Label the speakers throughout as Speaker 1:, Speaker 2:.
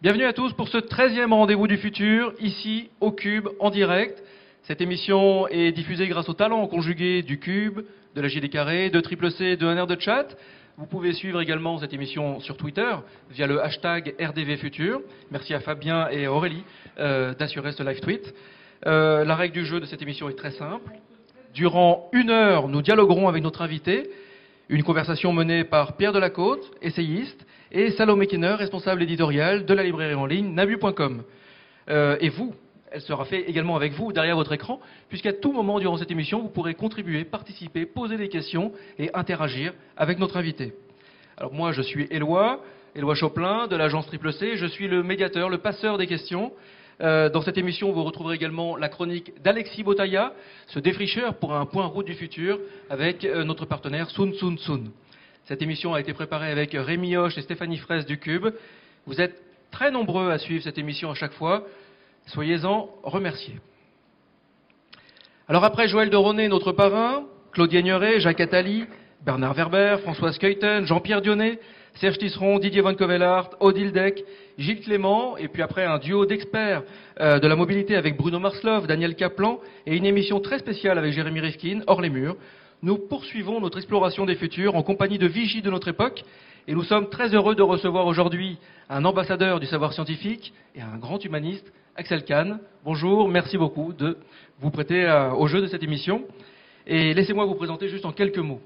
Speaker 1: Bienvenue à tous pour ce 13e rendez-vous du futur, ici au Cube, en direct. Cette émission est diffusée grâce au talent conjugué du Cube, de la JD Carré, de Triple C, de un air de chat. Vous pouvez suivre également cette émission sur Twitter via le hashtag RDV Futur. Merci à Fabien et Aurélie euh, d'assurer ce live tweet. Euh, la règle du jeu de cette émission est très simple. Durant une heure, nous dialoguerons avec notre invité. Une conversation menée par Pierre Delacôte, essayiste, et Salomé Kenner, responsable éditorial de la librairie en ligne nabu.com. Euh, et vous, elle sera faite également avec vous derrière votre écran, puisqu'à tout moment durant cette émission, vous pourrez contribuer, participer, poser des questions et interagir avec notre invité. Alors moi, je suis Éloi, Éloi Choplin de l'agence Triple C, je suis le médiateur, le passeur des questions. Euh, dans cette émission, vous retrouverez également la chronique d'Alexis Botaya, ce défricheur pour un point route du futur, avec euh, notre partenaire Sun Sun Sun. Cette émission a été préparée avec Rémi Hoche et Stéphanie Fraisse du Cube. Vous êtes très nombreux à suivre cette émission à chaque fois. Soyez-en remerciés. Alors après Joël de notre parrain, Claudia Ignoret, Jacques Attali, Bernard Werber, Françoise Keuten, Jean-Pierre Dionnet, Serge Tisseron, Didier Van Covelart, Odile Deck, Gilles Clément, et puis après un duo d'experts euh, de la mobilité avec Bruno Marslov, Daniel Kaplan, et une émission très spéciale avec Jérémy Rifkin, Hors les murs, nous poursuivons notre exploration des futurs en compagnie de vigies de notre époque et nous sommes très heureux de recevoir aujourd'hui un ambassadeur du savoir scientifique et un grand humaniste, Axel Kahn. Bonjour, merci beaucoup de vous prêter euh, au jeu de cette émission. Et laissez-moi vous présenter juste en quelques mots.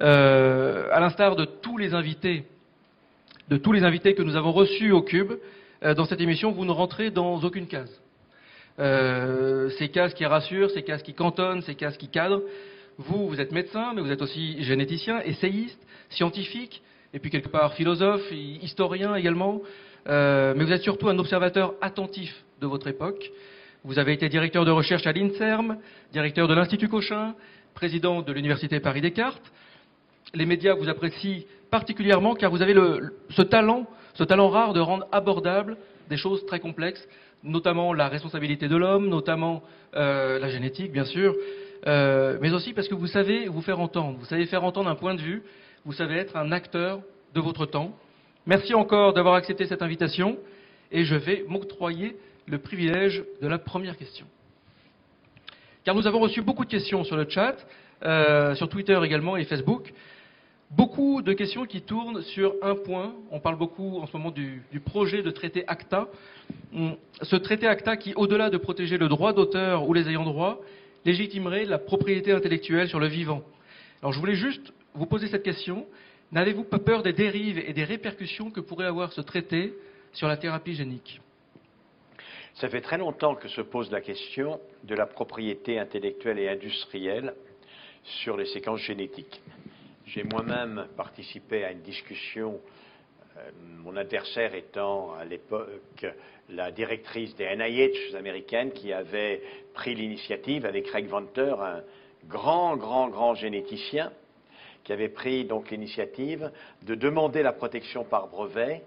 Speaker 1: Euh, à l'instar de tous les invités, que nous avons reçus au Cube, euh, dans cette émission, vous ne rentrez dans aucune case. ces cases qui rassurent, ces cases qui cantonnent, ces cases qui cadrent, vous, vous êtes médecin, mais vous êtes aussi généticien, essayiste, scientifique, et puis quelque part philosophe, historien également. Euh, mais vous êtes surtout un observateur attentif de votre époque. Vous avez été directeur de recherche à l'INSERM, directeur de l'Institut Cochin, président de l'Université Paris-Descartes. Les médias vous apprécient particulièrement car vous avez ce talent, ce talent rare de rendre abordables des choses très complexes, notamment la responsabilité de l'homme, notamment euh, la génétique, bien sûr, euh, mais aussi parce que vous savez vous faire entendre, vous savez faire entendre un point de vue, vous savez être un acteur de votre temps. Merci encore d'avoir accepté cette invitation et je vais m'octroyer le privilège de la première question. Car nous avons reçu beaucoup de questions sur le chat, euh, sur Twitter également et Facebook. Beaucoup de questions qui tournent sur un point. On parle beaucoup en ce moment du, projet de traité ACTA. Ce traité ACTA qui, au-delà de protéger le droit d'auteur ou les ayants droit, légitimerait la propriété intellectuelle sur le vivant. Alors je voulais juste vous poser cette question. N'avez-vous pas peur des dérives et des répercussions que pourrait avoir ce traité sur la thérapie génique?
Speaker 2: Ça fait très longtemps que se pose la question de la propriété intellectuelle et industrielle sur les séquences génétiques. J'ai moi-même participé à une discussion, euh, mon adversaire étant à l'époque la directrice des NIH américaines qui avait pris l'initiative avec Craig Venter, un grand, grand, grand généticien, qui avait pris donc l'initiative de demander la protection par brevet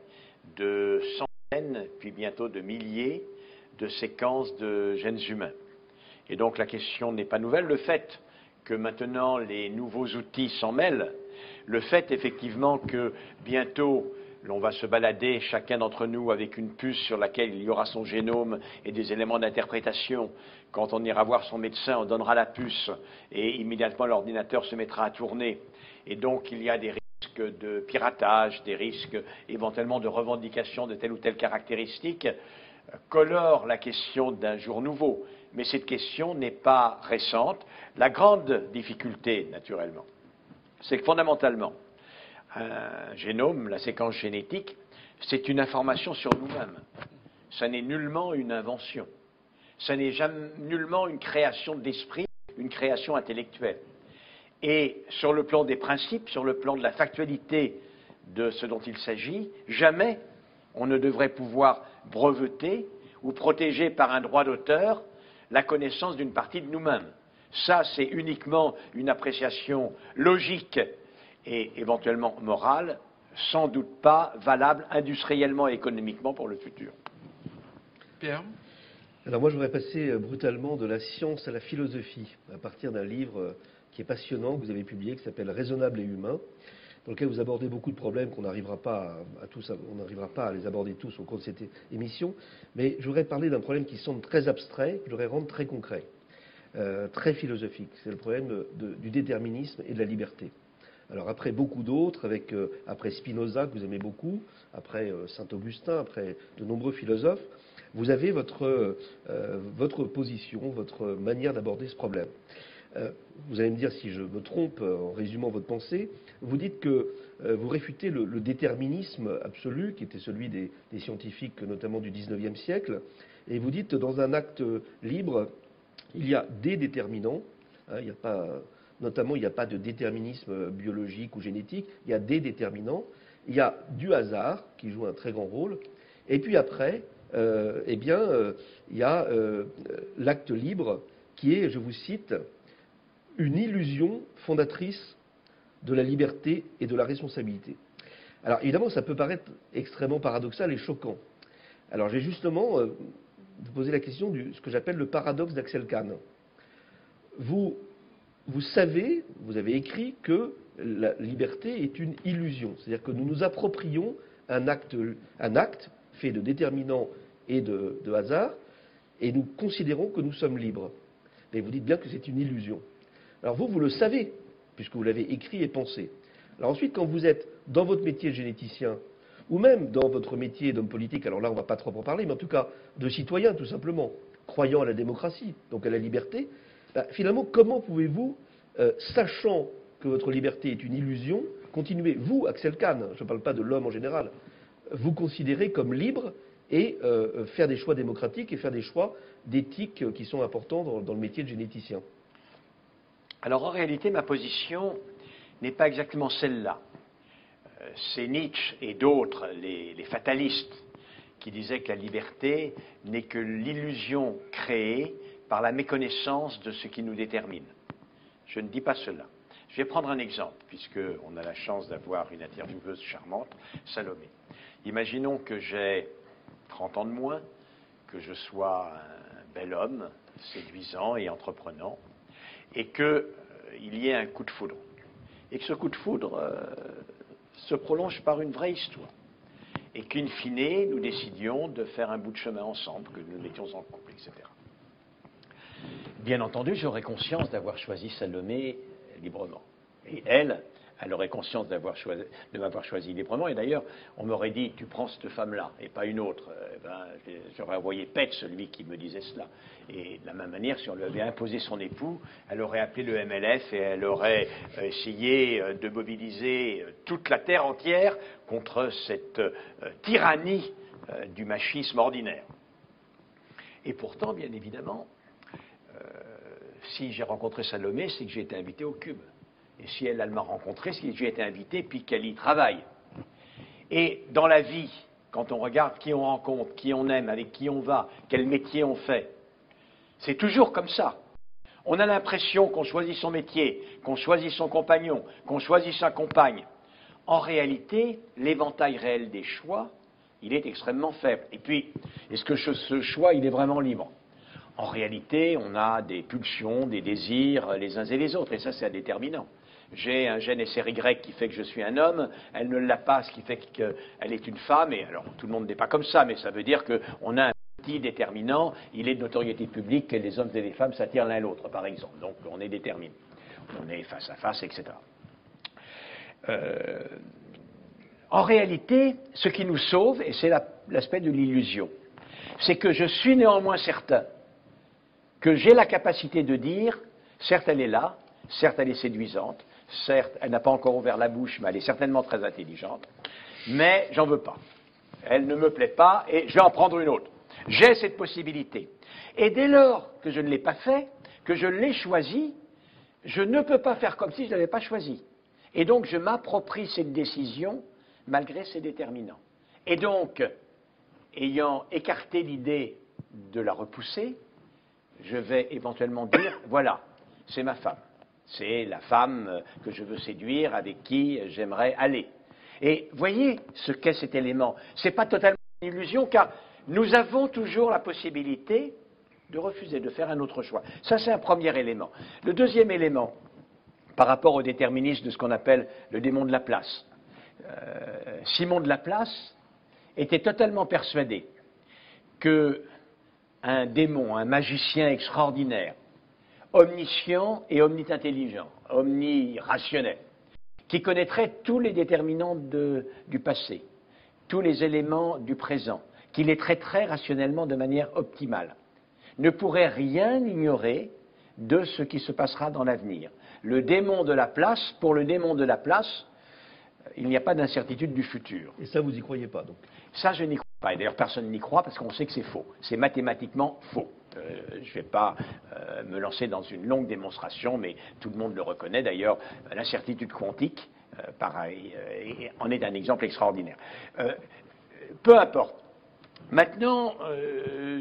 Speaker 2: de centaines, puis bientôt de milliers de séquences de gènes humains. Et donc la question n'est pas nouvelle. Le fait que maintenant les nouveaux outils s'en mêlent, le fait effectivement que bientôt l'on va se balader, chacun d'entre nous, avec une puce sur laquelle il y aura son génome et des éléments d'interprétation. Quand on ira voir son médecin, on donnera la puce et immédiatement l'ordinateur se mettra à tourner. Et donc il y a des risques de piratage, des risques éventuellement de revendication de telle ou telle caractéristique, colore la question d'un jour nouveau. Mais cette question n'est pas récente. La grande difficulté, naturellement, c'est que fondamentalement, un génome, la séquence génétique, c'est une information sur nous-mêmes. Ça n'est nullement une invention. Ça n'est nullement une création d'esprit, une création intellectuelle. Et sur le plan des principes, sur le plan de la factualité de ce dont il s'agit, jamais on ne devrait pouvoir breveter ou protéger par un droit d'auteur la connaissance d'une partie de nous-mêmes. Ça, c'est uniquement une appréciation logique et éventuellement morale, sans doute pas valable industriellement et économiquement pour le futur.
Speaker 3: Pierre? Alors moi, je voudrais passer euh, brutalement de la science à la philosophie, à partir d'un livre euh, qui est passionnant, que vous avez publié, qui s'appelle Raisonnable et humain. Dans lequel vous abordez beaucoup de problèmes qu'on n'arrivera pas à, tous, on n'arrivera pas à les aborder tous au cours de cette émission. Mais je voudrais parler d'un problème qui semble très abstrait, que je voudrais rendre très concret, euh, très philosophique. C'est le problème du déterminisme et de la liberté. Alors après beaucoup d'autres, avec euh, après Spinoza que vous aimez beaucoup, après euh, Saint Augustin, après de nombreux philosophes, vous avez votre, votre position, votre manière d'aborder ce problème. Euh, vous allez me dire si je me trompe euh, en résumant votre pensée, vous dites que euh, vous réfutez le, déterminisme absolu, qui était celui des, scientifiques, notamment du XIXe siècle, et vous dites dans un acte libre, il y a des déterminants, hein, il a pas, notamment il n'y a pas de déterminisme biologique ou génétique, il y a des déterminants, il y a du hasard qui joue un très grand rôle, et puis après, eh bien, il y a l'acte libre qui est, je vous cite, une illusion fondatrice de la liberté et de la responsabilité. Alors évidemment, ça peut paraître extrêmement paradoxal et choquant. Alors j'ai justement euh, posé la question de ce que j'appelle le paradoxe d'Axel Kahn. Vous, savez, vous avez écrit que la liberté est une illusion, c'est-à-dire que nous nous approprions un acte, un acte fait de déterminants et de, de hasard, et nous considérons que nous sommes libres. Mais vous dites bien que c'est une illusion. Alors vous, vous le savez, puisque vous l'avez écrit et pensé. Alors ensuite, quand vous êtes dans votre métier de généticien, ou même dans votre métier d'homme politique, alors là on ne va pas trop en parler, mais en tout cas de citoyen tout simplement, croyant à la démocratie, donc à la liberté, bah, finalement comment pouvez-vous, euh, sachant que votre liberté est une illusion, continuer, vous, Axel Kahn, je ne parle pas de l'homme en général, vous considérer comme libre et euh, faire des choix démocratiques et faire des choix d'éthique qui sont importants dans le métier de généticien?
Speaker 2: Alors en réalité, ma position n'est pas exactement celle-là. Euh, c'est Nietzsche et d'autres, les, fatalistes, qui disaient que la liberté n'est que l'illusion créée par la méconnaissance de ce qui nous détermine. Je ne dis pas cela. Je vais prendre un exemple, puisqu'on a la chance d'avoir une intervieweuse charmante, Salomé. Imaginons que j'ai 30 ans de moins, que je sois un bel homme, séduisant et entreprenant, et qu'il euh, y ait un coup de foudre. Et que ce coup de foudre euh, se prolonge par une vraie histoire. Et qu'in fine, nous décidions de faire un bout de chemin ensemble, que nous mettions en couple, etc. Bien entendu, j'aurais conscience d'avoir choisi Salomé librement. Et elle, elle aurait conscience de m'avoir choisi librement. Et d'ailleurs, on m'aurait dit, tu prends cette femme-là et pas une autre. Eh ben, j'aurais envoyé pète celui qui me disait cela. Et de la même manière, si on lui avait imposé son époux, elle aurait appelé le MLF et elle aurait euh, essayé euh, de mobiliser euh, toute la terre entière contre cette tyrannie du machisme ordinaire. Et pourtant, bien évidemment, si j'ai rencontré Salomé, c'est que j'ai été invité au Cube. Et si elle, m'a rencontré, que j'ai été invité, puis qu'elle y travaille. Et dans la vie, quand on regarde qui on rencontre, qui on aime, avec qui on va, quel métier on fait, c'est toujours comme ça. On a l'impression qu'on choisit son métier, qu'on choisit son compagnon, qu'on choisit sa compagne. En réalité, l'éventail réel des choix, il est extrêmement faible. Et puis, est-ce que ce choix, il est vraiment libre? En réalité, on a des pulsions, des désirs les uns et les autres, et ça, c'est un déterminant j'ai un gène SRY qui fait que je suis un homme, elle ne l'a pas, ce qui fait qu'elle est une femme, et alors tout le monde n'est pas comme ça, mais ça veut dire qu'on a un petit déterminant, il est de notoriété publique que les hommes et les femmes s'attirent l'un l'autre, par exemple. Donc on est déterminé. On est face à face, etc. Euh, en réalité, ce qui nous sauve, et c'est l'aspect de l'illusion, c'est que je suis néanmoins certain que j'ai la capacité de dire, certes elle est là, certes elle est séduisante, Certes, elle n'a pas encore ouvert la bouche, mais elle est certainement très intelligente. Mais j'en veux pas. Elle ne me plaît pas et je vais en prendre une autre. J'ai cette possibilité. Et dès lors que je ne l'ai pas fait, que je l'ai choisi, je ne peux pas faire comme si je ne l'avais pas choisi. Et donc je m'approprie cette décision malgré ses déterminants. Et donc, ayant écarté l'idée de la repousser, je vais éventuellement dire, voilà, c'est ma femme. C'est la femme que je veux séduire, avec qui j'aimerais aller. Et voyez ce qu'est cet élément. Ce n'est pas totalement une illusion, car nous avons toujours la possibilité de refuser, de faire un autre choix. Ça, c'est un premier élément. Le deuxième élément par rapport au déterminisme de ce qu'on appelle le démon de la place. Euh, Simon de Laplace était totalement persuadé que un démon, un magicien extraordinaire, omniscient et omnitintelligent, omnirationnel, qui connaîtrait tous les déterminants du passé, tous les éléments du présent, qui les traiterait rationnellement de manière optimale, ne pourrait rien ignorer de ce qui se passera dans l'avenir. Le démon de la place, pour le démon de la place, il n'y a pas d'incertitude du futur.
Speaker 3: Et ça, vous n'y croyez pas, donc?
Speaker 2: Ça, je n'y crois pas. Et d'ailleurs, personne n'y croit parce qu'on sait que c'est faux. C'est mathématiquement faux. Euh, je ne vais pas euh, me lancer dans une longue démonstration, mais tout le monde le reconnaît. D'ailleurs, l'incertitude quantique euh, pareil, en est un exemple extraordinaire. peu importe. Maintenant,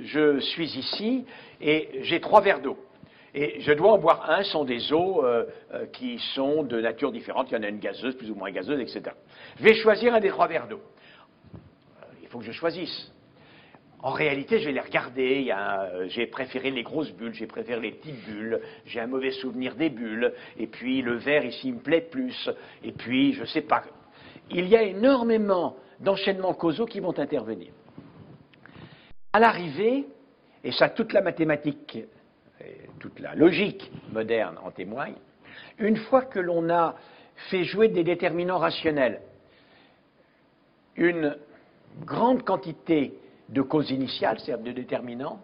Speaker 2: je suis ici et j'ai trois verres d'eau. Et je dois en boire un, sont des eaux qui sont de nature différente. Il y en a une gazeuse, plus ou moins gazeuse, etc. Je vais choisir un des trois verres d'eau. Il faut que je choisisse. En réalité, je vais les regarder. Euh, j'ai préféré les grosses bulles, j'ai préféré les petites bulles. J'ai un mauvais souvenir des bulles. Et puis le verre ici me plaît plus. Et puis, je ne sais pas. Il y a énormément d'enchaînements causaux qui vont intervenir. À l'arrivée, et ça toute la mathématique, et toute la logique moderne en témoigne, une fois que l'on a fait jouer des déterminants rationnels, une grande quantité de causes initiales, c'est-à-dire de déterminants,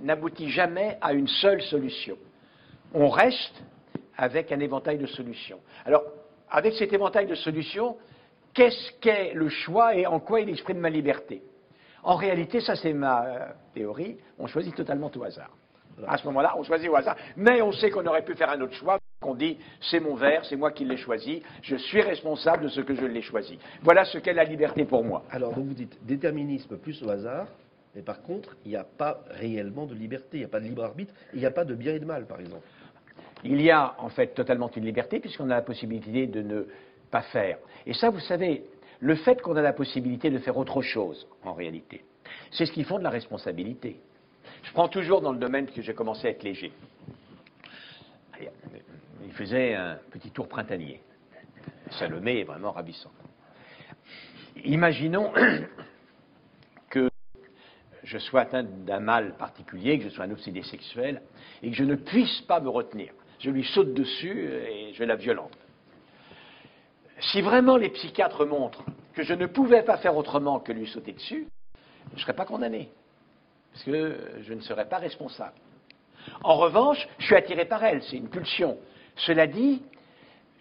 Speaker 2: n'aboutit jamais à une seule solution. On reste avec un éventail de solutions. Alors, avec cet éventail de solutions, qu'est-ce qu'est le choix et en quoi il exprime ma liberté? En réalité, ça c'est ma euh, théorie, on choisit totalement au hasard. À ce moment-là, on choisit au hasard, mais on sait qu'on aurait pu faire un autre choix qu'on dit c'est mon verre, c'est moi qui l'ai choisi, je suis responsable de ce que je l'ai choisi. Voilà ce qu'est la liberté pour moi.
Speaker 3: Alors vous dites déterminisme plus au hasard, mais par contre, il n'y a pas réellement de liberté, il n'y a pas de libre arbitre, il n'y a pas de bien et de mal, par exemple.
Speaker 2: Il y a en fait totalement une liberté puisqu'on a la possibilité de ne pas faire. Et ça, vous savez, le fait qu'on a la possibilité de faire autre chose, en réalité, c'est ce qui fonde la responsabilité. Je prends toujours dans le domaine que j'ai commencé à être léger il faisait un petit tour printanier. Salomé est vraiment ravissant. Imaginons que je sois atteint d'un mal particulier, que je sois un obsédé sexuel, et que je ne puisse pas me retenir. Je lui saute dessus et je la violente. Si vraiment les psychiatres montrent que je ne pouvais pas faire autrement que lui sauter dessus, je ne serais pas condamné, parce que je ne serais pas responsable. En revanche, je suis attiré par elle, c'est une pulsion. Cela dit,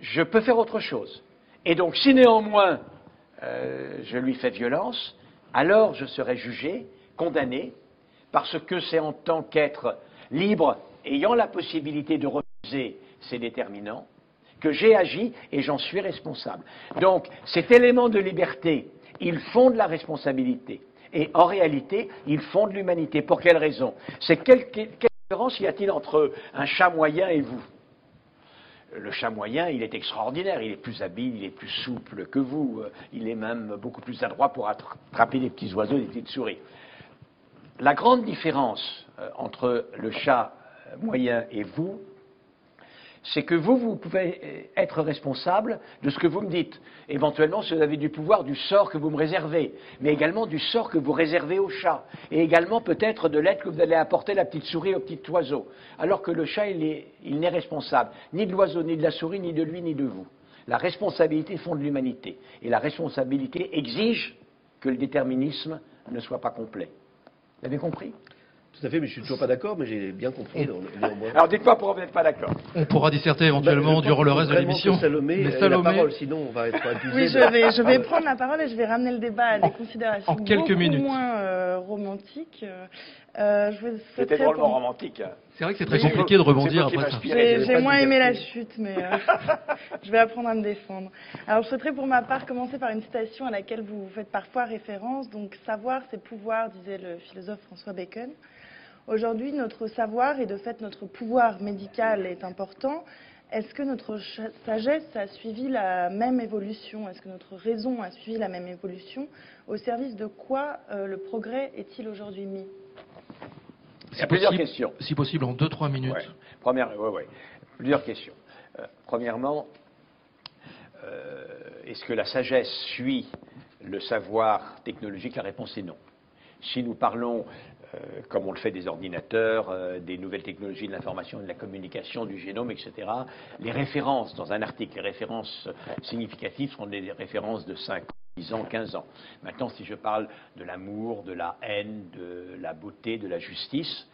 Speaker 2: je peux faire autre chose. Et donc, si néanmoins euh, je lui fais violence, alors je serai jugé, condamné, parce que c'est en tant qu'être libre, ayant la possibilité de refuser ses déterminants, que j'ai agi et j'en suis responsable. Donc, cet élément de liberté, il fonde la responsabilité. Et en réalité, il fonde l'humanité. Pour quelle raison? C'est quelle, différence y a-t-il entre un chat moyen et vous? Le chat moyen, il est extraordinaire, il est plus habile, il est plus souple que vous, euh, il est même beaucoup plus adroit pour attraper des petits oiseaux, des petites souris. La grande différence euh, entre le chat euh, moyen et vous, c'est que vous, vous pouvez être responsable de ce que vous me dites. Éventuellement, si vous avez du pouvoir, du sort que vous me réservez, mais également du sort que vous réservez au chat, et également peut-être de l'aide que vous allez apporter à la petite souris, au petit oiseau. Alors que le chat, il n'est responsable ni de l'oiseau, ni de la souris, ni de lui, ni de vous. La responsabilité fonde l'humanité. Et la responsabilité exige que le déterminisme ne soit pas complet. Vous avez compris?
Speaker 3: Tout à fait, mais je suis toujours pas d'accord, mais j'ai bien compris.
Speaker 2: Alors dites-moi pourquoi vous n'êtes pas d'accord.
Speaker 1: On pourra disserter éventuellement bah, durant le reste de l'émission.
Speaker 3: Salomé, mais Salomé... la parole, sinon on va être accusé.
Speaker 4: Oui, je vais, je vais prendre la parole et je vais ramener le débat à des considérations
Speaker 1: en quelques beaucoup
Speaker 4: moins euh, romantiques. Euh,
Speaker 2: C'était drôlement romantique.
Speaker 1: C'est vrai que c'est très compliqué de rebondir après ça.
Speaker 4: J'ai moins aimé la chute, mais euh, je vais apprendre à me défendre. Alors, je souhaiterais pour ma part commencer par une citation à laquelle vous faites parfois référence. Donc, savoir, c'est pouvoir, disait le philosophe François Bacon. Aujourd'hui, notre savoir et de fait notre pouvoir médical est important. Est-ce que notre sagesse a suivi la même évolution? Est-ce que notre raison a suivi la même évolution? Au service de quoi euh, le progrès est-il aujourd'hui mis?
Speaker 2: Il y a plusieurs questions.
Speaker 1: Si possible, en 2-3 minutes.
Speaker 2: Première, Plusieurs questions. Euh, premièrement, euh, est-ce que la sagesse suit le savoir technologique? La réponse est non. Si nous parlons, euh, comme on le fait des ordinateurs, des nouvelles technologies de l'information et de la communication, du génome, etc., les références dans un article, les références significatives sont des références de 5 10 ans, 15 ans. Maintenant, si je parle de l'amour, de la haine, de la beauté, de la justice,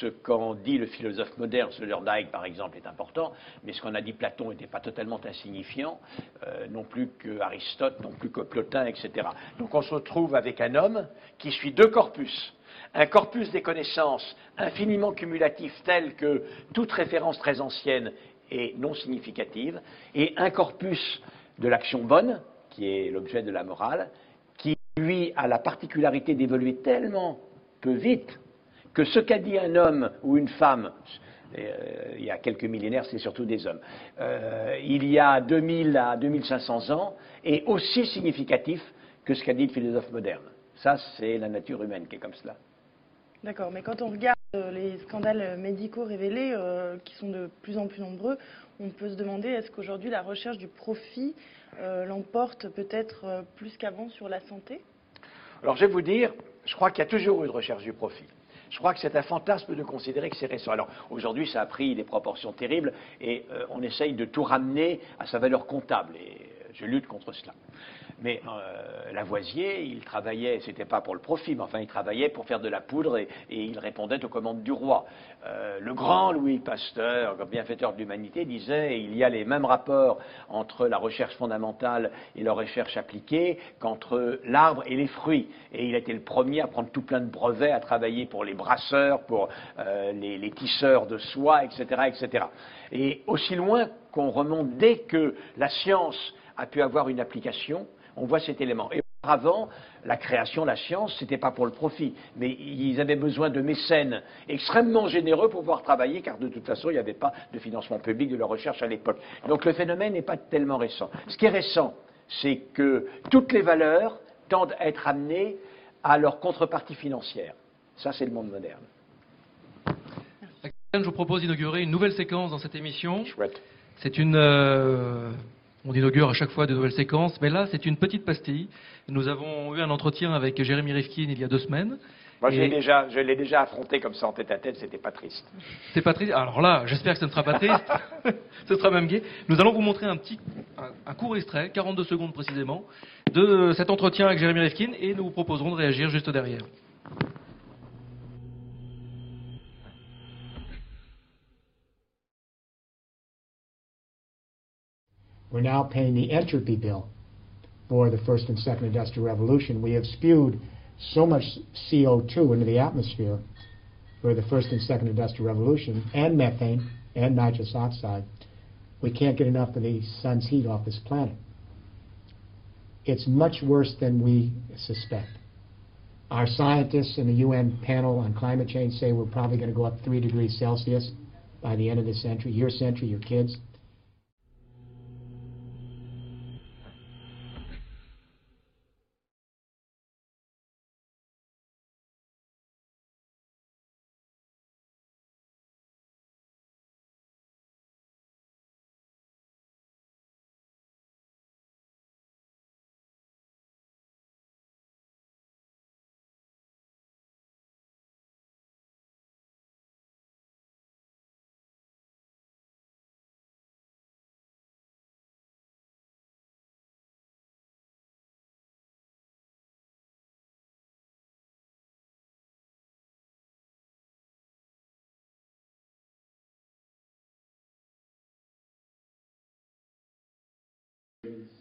Speaker 2: ce qu'en dit le philosophe moderne, Sloterdijk par exemple, est important, mais ce qu'en a dit Platon n'était pas totalement insignifiant, euh, non plus que Aristote, non plus que Plotin, etc. Donc on se retrouve avec un homme qui suit deux corpus. Un corpus des connaissances infiniment cumulatif tel que toute référence très ancienne est non significative, et un corpus de l'action bonne, qui est l'objet de la morale, qui lui a la particularité d'évoluer tellement peu vite que ce qu'a dit un homme ou une femme, euh, il y a quelques millénaires, c'est surtout des hommes, euh, il y a 2000 à 2500 ans, est aussi significatif que ce qu'a dit le philosophe moderne. Ça, c'est la nature humaine qui est comme cela.
Speaker 4: D'accord, mais quand on regarde euh, les scandales médicaux révélés, qui sont de plus en plus nombreux, on peut se demander est-ce qu'aujourd'hui la recherche du profit l'emporte peut-être plus qu'avant sur la santé?
Speaker 2: Alors je vais vous dire, je crois qu'il y a toujours eu de recherche du profit. Je crois que c'est un fantasme de considérer que c'est récent. Alors aujourd'hui, ça a pris des proportions terribles et euh, on essaye de tout ramener à sa valeur comptable. Euh, je lutte contre cela. Mais euh, Lavoisier, il travaillait, c'était pas pour le profit, mais enfin il travaillait pour faire de la poudre et, il répondait aux commandes du roi. Euh, le grand Louis Pasteur, bienfaiteur de l'humanité, disait il y a les mêmes rapports entre la recherche fondamentale et la recherche appliquée qu'entre l'arbre et les fruits. Et il était le premier à prendre tout plein de brevets, à travailler pour les brasseurs, pour euh, les, les, tisseurs de soie, etc., etc. Et aussi loin qu'on remonte dès que la science a pu avoir une application, on voit cet élément. Et auparavant, la création, la science, ce n'était pas pour le profit, mais ils avaient besoin de mécènes extrêmement généreux pour pouvoir travailler, car de toute façon, il n'y avait pas de financement public de la recherche à l'époque. Donc le phénomène n'est pas tellement récent. Ce qui est récent, c'est que toutes les valeurs tendent à être amenées à leur contrepartie financière. Ça, c'est le monde moderne.
Speaker 1: Je vous propose d'inaugurer une nouvelle séquence dans cette émission. C'est une euh, on inaugure à chaque fois de nouvelles séquences, mais là, c'est une petite pastille. Nous avons eu un entretien avec Jérémy Rifkin il y a deux semaines.
Speaker 2: Moi, je l'ai déjà, affronté comme ça en tête à tête, c'était pas triste.
Speaker 1: C'est pas triste. Alors là, j'espère que ce ne sera pas triste. ce sera même gai. Nous allons vous montrer un petit, un, court extrait, 42 secondes précisément, de cet entretien avec Jérémy Rifkin et nous vous proposerons de réagir juste derrière.
Speaker 5: We're now paying the entropy bill for the first and second industrial revolution. We have spewed so much CO2 into the atmosphere for the first and second industrial revolution, and methane, and nitrous oxide. We can't get enough of the sun's heat off this planet. It's much worse than we suspect. Our scientists in the UN panel on climate change say we're probably going to go up 3 degrees Celsius by the end of this century, your century, your kids.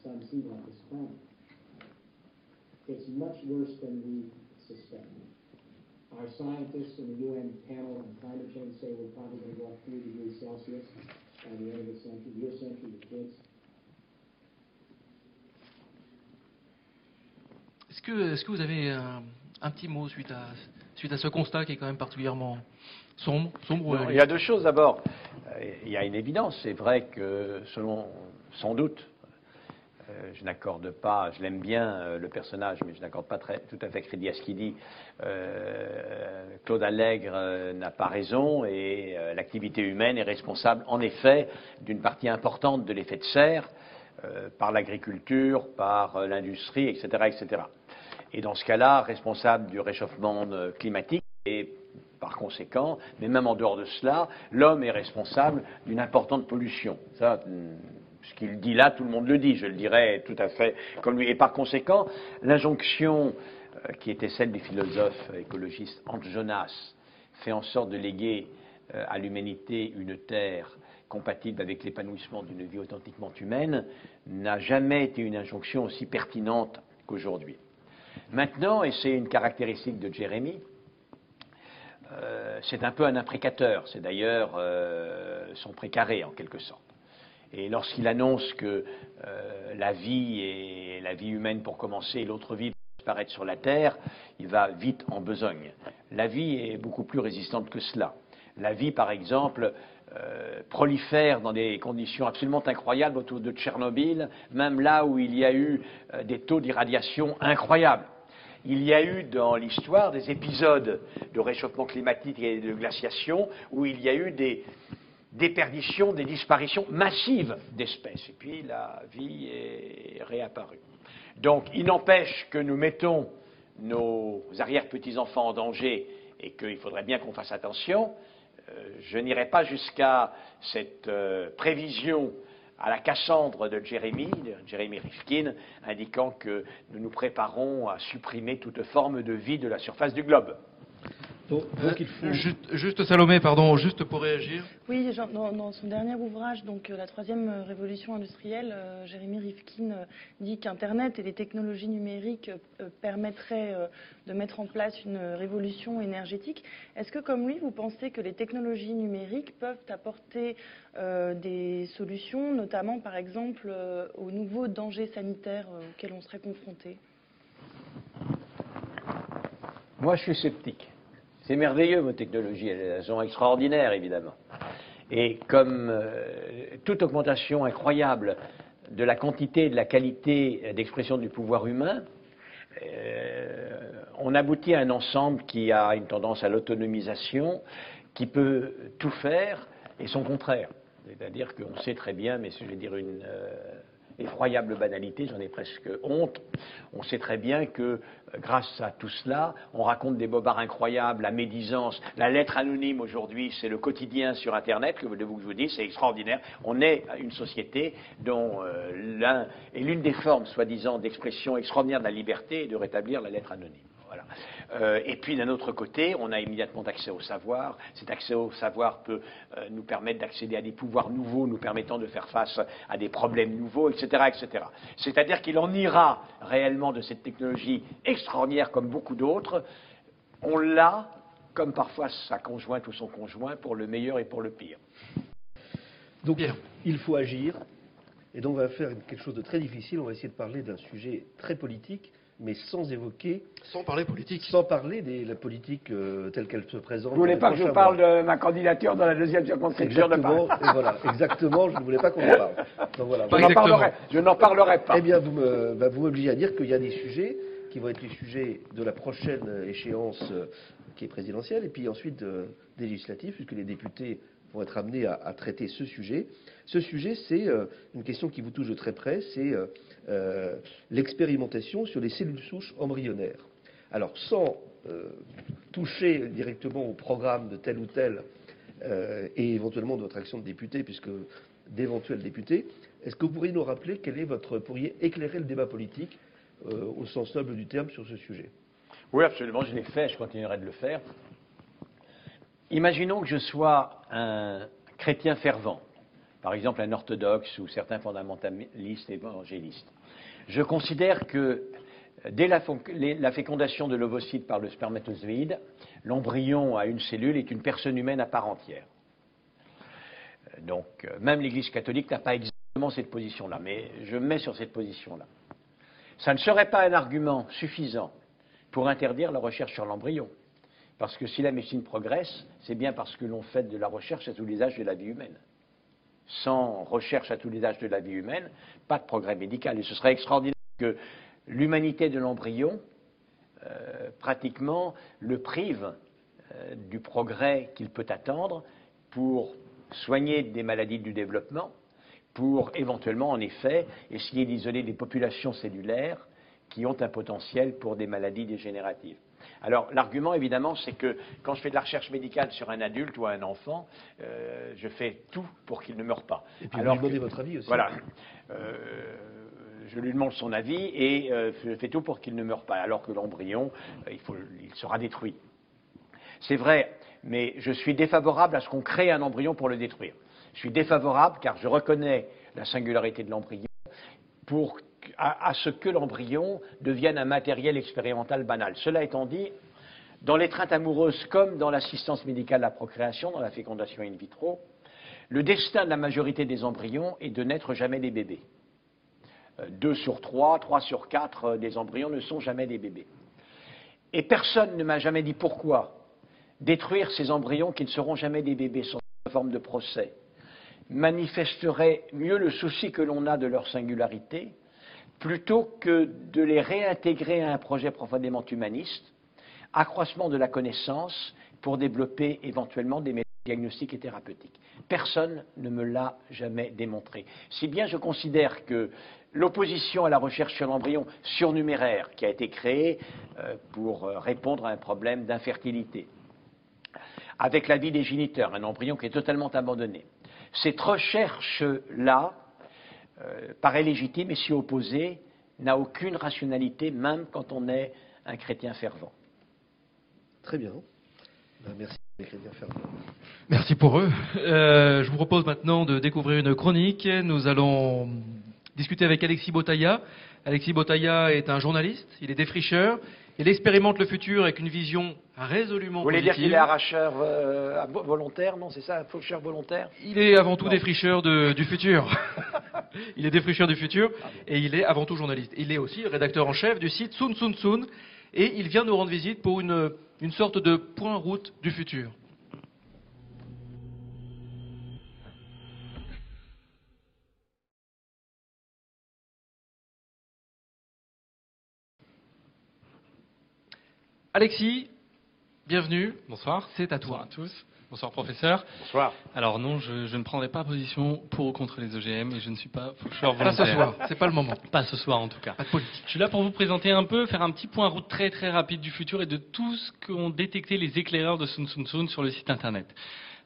Speaker 5: Sun's heat on this planet. It's much worse than we suspect. Our scientists in the UN panel on climate change say we're probably going to go up 3 degrees Celsius by the end of the century, your century, the kids.
Speaker 1: Est-ce que, est que, vous avez un, un, petit mot suite à, suite à ce constat qui est quand même particulièrement sombre, sombre
Speaker 2: non, Il y a deux choses. D'abord, euh, il y a une évidence. C'est vrai que, selon, sans doute, euh, je n'accorde pas, je l'aime bien euh, le personnage, mais je n'accorde pas tout à fait crédit à ce qu'il dit. Euh, Claude Allègre n'a pas raison et l'activité humaine est responsable en effet d'une partie importante de l'effet de serre par l'agriculture, par l'industrie, etc., etc. Et dans ce cas-là, responsable du réchauffement climatique et par conséquent, mais même en dehors de cela, l'homme est responsable d'une importante pollution. Ça, hmm, ce qu'il dit là, tout le monde le dit, je le dirais tout à fait comme lui. Et par conséquent, l'injonction euh, qui était celle du philosophe écologiste Hans Jonas fait en sorte de léguer euh, à l'humanité une terre compatible avec l'épanouissement d'une vie authentiquement humaine, n'a jamais été une injonction aussi pertinente qu'aujourd'hui. Maintenant, et c'est une caractéristique de Jérémie, euh, c'est un peu un imprécateur, c'est d'ailleurs son précaré en quelque sorte. Et lorsqu'il annonce que euh, la vie et la vie humaine pour commencer l'autre vie disparaître sur la Terre, il va vite en besogne. La vie est beaucoup plus résistante que cela. La vie, par exemple, euh, prolifère dans des conditions absolument incroyables autour de Tchernobyl, même là où il y a eu euh, des taux d'irradiation incroyables. Il y a eu dans l'histoire des épisodes de réchauffement climatique et de glaciation où il y a eu des, déperdition, des disparitions massives d'espèces. Et puis la vie est réapparue. Donc il n'empêche que nous mettons nos arrière-petits-enfants en danger et qu'il faudrait bien qu'on fasse attention. Euh, je n'irai pas jusqu'à cette euh, prévision à la Cassandre de Jérémie, de Rifkin, indiquant que nous nous préparons à supprimer toute forme de vie de la surface du globe.
Speaker 1: Euh, juste, Salomé, pardon, juste pour réagir.
Speaker 4: Oui, dans, son dernier ouvrage, donc euh, la troisième euh, révolution industrielle, Jérémy Rifkin dit qu'Internet et les technologies numériques permettraient de mettre en place une révolution énergétique. Est-ce que, comme lui, vous pensez que les technologies numériques peuvent apporter des solutions, notamment, par exemple, aux nouveaux dangers sanitaires auxquels on serait confronté?
Speaker 2: Moi, je suis sceptique. C'est merveilleux, vos technologies, elles sont extraordinaires, évidemment. Et comme euh, toute augmentation incroyable de la quantité et de la qualité d'expression du pouvoir humain, euh, on aboutit à un ensemble qui a une tendance à l'autonomisation, qui peut tout faire, et son contraire. C'est-à-dire qu'on sait très bien, mais je vais dire une, euh, effroyable banalité, j'en ai presque honte. On sait très bien que euh, grâce à tout cela, on raconte des bobards incroyables, la médisance, la lettre anonyme aujourd'hui, c'est le quotidien sur Internet, que vous je vous dis, c'est extraordinaire. On est une société dont euh, l'un est l'une des formes, soi-disant, d'expression extraordinaire de la liberté et de rétablir la lettre anonyme. Euh, et puis d'un autre côté, on a immédiatement accès au savoir. Cet accès au savoir peut euh, nous permettre d'accéder à des pouvoirs nouveaux, nous permettant de faire face à des problèmes nouveaux, etc. etc. C'est-à-dire qu'il en ira réellement de cette technologie extraordinaire comme beaucoup d'autres. On l'a, comme parfois sa conjointe ou son conjoint, pour le meilleur et pour le pire.
Speaker 3: Donc il faut agir. Et donc on va faire quelque chose de très difficile. On va essayer de parler d'un sujet très politique mais sans évoquer.
Speaker 1: Sans parler politique.
Speaker 3: Sans parler de la politique euh, telle qu'elle se présente.
Speaker 2: Vous ne voulez pas que je parle de ma candidature dans la deuxième circonscription
Speaker 3: de Paris voilà, exactement, je ne voulais pas qu'on en parle.
Speaker 2: Donc, voilà, je n'en parlerai, pas.
Speaker 3: Eh bien, vous bah, m'obligez à dire qu'il y a des sujets qui vont être les sujets de la prochaine échéance euh, qui est présidentielle, et puis ensuite euh, législative, puisque les députés vont être amenés à, traiter ce sujet. Ce sujet, c'est une question qui vous touche de très près, c'est euh, l'expérimentation sur les cellules souches embryonnaires. Alors, sans euh, toucher directement au programme de tel ou tel euh, et éventuellement de votre action de député, puisque d'éventuels députés, est-ce que vous pourriez nous rappeler quel est votre pourriez éclairer le débat politique au sens noble du terme sur ce sujet?
Speaker 2: Oui, absolument, je l'ai fait, je continuerai de le faire. Imaginons que je sois un chrétien fervent par exemple un orthodoxe ou certains fondamentalistes évangélistes. Je considère que dès la, fécondation de l'ovocyte par le spermatozoïde, l'embryon à une cellule est une personne humaine à part entière. Donc, euh, même l'Église catholique n'a pas exactement cette position-là, mais je me mets sur cette position-là. Ça ne serait pas un argument suffisant pour interdire la recherche sur l'embryon. Parce que si la médecine progresse, c'est bien parce que l'on fait de la recherche à tous les âges de la vie humaine sans recherche à tous les âges de la vie humaine, pas de progrès médical. Et ce serait extraordinaire que l'humanité de l'embryon, euh, pratiquement, le prive euh, du progrès qu'il peut attendre pour soigner des maladies du développement, pour éventuellement, en effet, essayer d'isoler des populations cellulaires qui ont un potentiel pour des maladies dégénératives. Alors l'argument, évidemment, c'est que quand je fais de la recherche médicale sur un adulte ou un enfant, euh, je fais tout pour qu'il ne meure pas.
Speaker 3: Et puis
Speaker 2: Alors
Speaker 3: vous lui
Speaker 2: que-
Speaker 3: votre avis aussi.
Speaker 2: Voilà. Euh, je lui demande son avis et euh, je fais tout pour qu'il ne meure pas. Alors que l'embryon, il, faut- il sera détruit. C'est vrai, mais je suis défavorable à ce qu'on crée un embryon pour le détruire. Je suis défavorable car je reconnais la singularité de l'embryon pour à, ce que l'embryon devienne un matériel expérimental banal. Cela étant dit, dans l'étreinte amoureuse comme dans l'assistance médicale à la procréation, dans la fécondation in vitro, le destin de la majorité des embryons est de n'être jamais des bébés. Euh, Deux sur trois, trois sur quatre euh, des embryons ne sont jamais des bébés. Et personne ne m'a jamais dit pourquoi détruire ces embryons qui ne seront jamais des bébés sans forme de procès manifesterait mieux le souci que l'on a de leur singularité plutôt que de les réintégrer à un projet profondément humaniste, accroissement de la connaissance pour développer éventuellement des méthodes diagnostiques et thérapeutiques. Personne ne me l'a jamais démontré. Si bien je considère que l'opposition à la recherche sur l'embryon surnuméraire qui a été créée euh, pour euh, répondre à un problème d'infertilité, avec la vie des géniteurs, un embryon qui est totalement abandonné. Cette recherche-là euh, paraît légitime et s'y opposer n'a aucune rationalité, même quand on est un chrétien fervent.
Speaker 3: Très bien. Ben, merci, les chrétiens fervents.
Speaker 1: Merci pour eux. Euh, je vous propose maintenant de découvrir une chronique. Nous allons discuter avec Alexis Botaïa. Alexis Botaïa est un journaliste, il est défricheur, il expérimente le futur avec une vision résolument
Speaker 2: Vous voulez dire
Speaker 1: positive.
Speaker 2: qu'il est arracheur euh, volontaire, non C'est ça, un faucheur volontaire?
Speaker 1: Il est avant tout
Speaker 2: Non.
Speaker 1: défricheur de- du futur. il est défricheur du futur et il est avant tout journaliste. Il est aussi rédacteur en chef du site Sun Sun Sun et il vient nous rendre visite pour une, une sorte de point route du futur. Alexis, bienvenue.
Speaker 6: Bonsoir.
Speaker 1: C'est à
Speaker 6: Bonsoir
Speaker 1: toi.
Speaker 6: à tous. Bonsoir professeur.
Speaker 2: Bonsoir.
Speaker 6: Alors non, je, je ne prendrai pas position pour ou contre les OGM et je ne suis pas faucheur
Speaker 1: Pas
Speaker 6: volontaire.
Speaker 1: ce soir, c'est pas le moment.
Speaker 6: Pas ce soir en tout cas.
Speaker 1: Pas de politique.
Speaker 6: Je suis là pour vous présenter un peu, faire un petit point route très très rapide du futur et de tout ce qu'ont détecté les éclaireurs de Sun Sun Sun sur le site internet.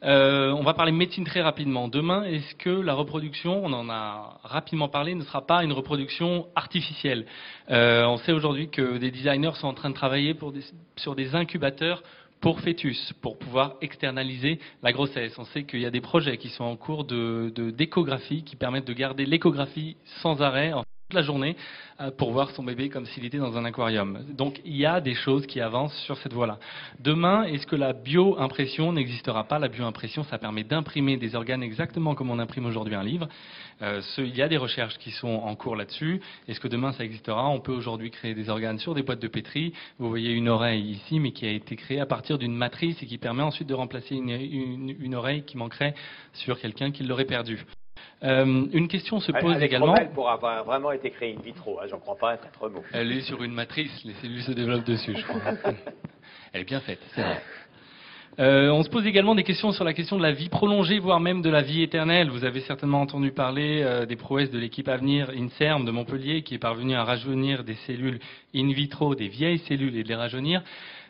Speaker 6: Euh, on va parler médecine très rapidement. Demain, est-ce que la reproduction, on en a rapidement parlé, ne sera pas une reproduction artificielle? Euh, On sait aujourd'hui que des designers sont en train de travailler pour des- sur des incubateurs pour fœtus, pour pouvoir externaliser la grossesse. On sait qu'il y a des projets qui sont en cours de de- d'échographie qui permettent de garder l'échographie sans arrêt la journée euh, pour voir son bébé comme s'il était dans un aquarium. Donc il y a des choses qui avancent sur cette voie-là. Demain, est-ce que la bio-impression n'existera pas? La bio-impression, ça permet d'imprimer des organes exactement comme on imprime aujourd'hui un livre. Euh, il y a des recherches qui sont en cours là-dessus. Est-ce que demain ça existera? On peut aujourd'hui créer des organes sur des boîtes de pétri. Vous voyez une oreille ici, mais qui a été créée à partir d'une matrice et qui permet ensuite de remplacer une- une oreille qui manquerait sur quelqu'un qui l'aurait perdue. Euh, une question se pose
Speaker 2: elle est
Speaker 6: également.
Speaker 2: trop pour avoir vraiment été créée in vitro, hein, j'en crois pas un mots.
Speaker 6: Elle est sur une matrice, les cellules se développent dessus, je crois. Elle est bien faite, c'est vrai. Euh, on se pose également des questions sur la question de la vie prolongée, voire même de la vie éternelle. Vous avez certainement entendu parler euh, des prouesses de l'équipe Avenir INSERM de Montpellier, qui est parvenue à rajeunir des cellules in vitro, des vieilles cellules, et de les rajeunir.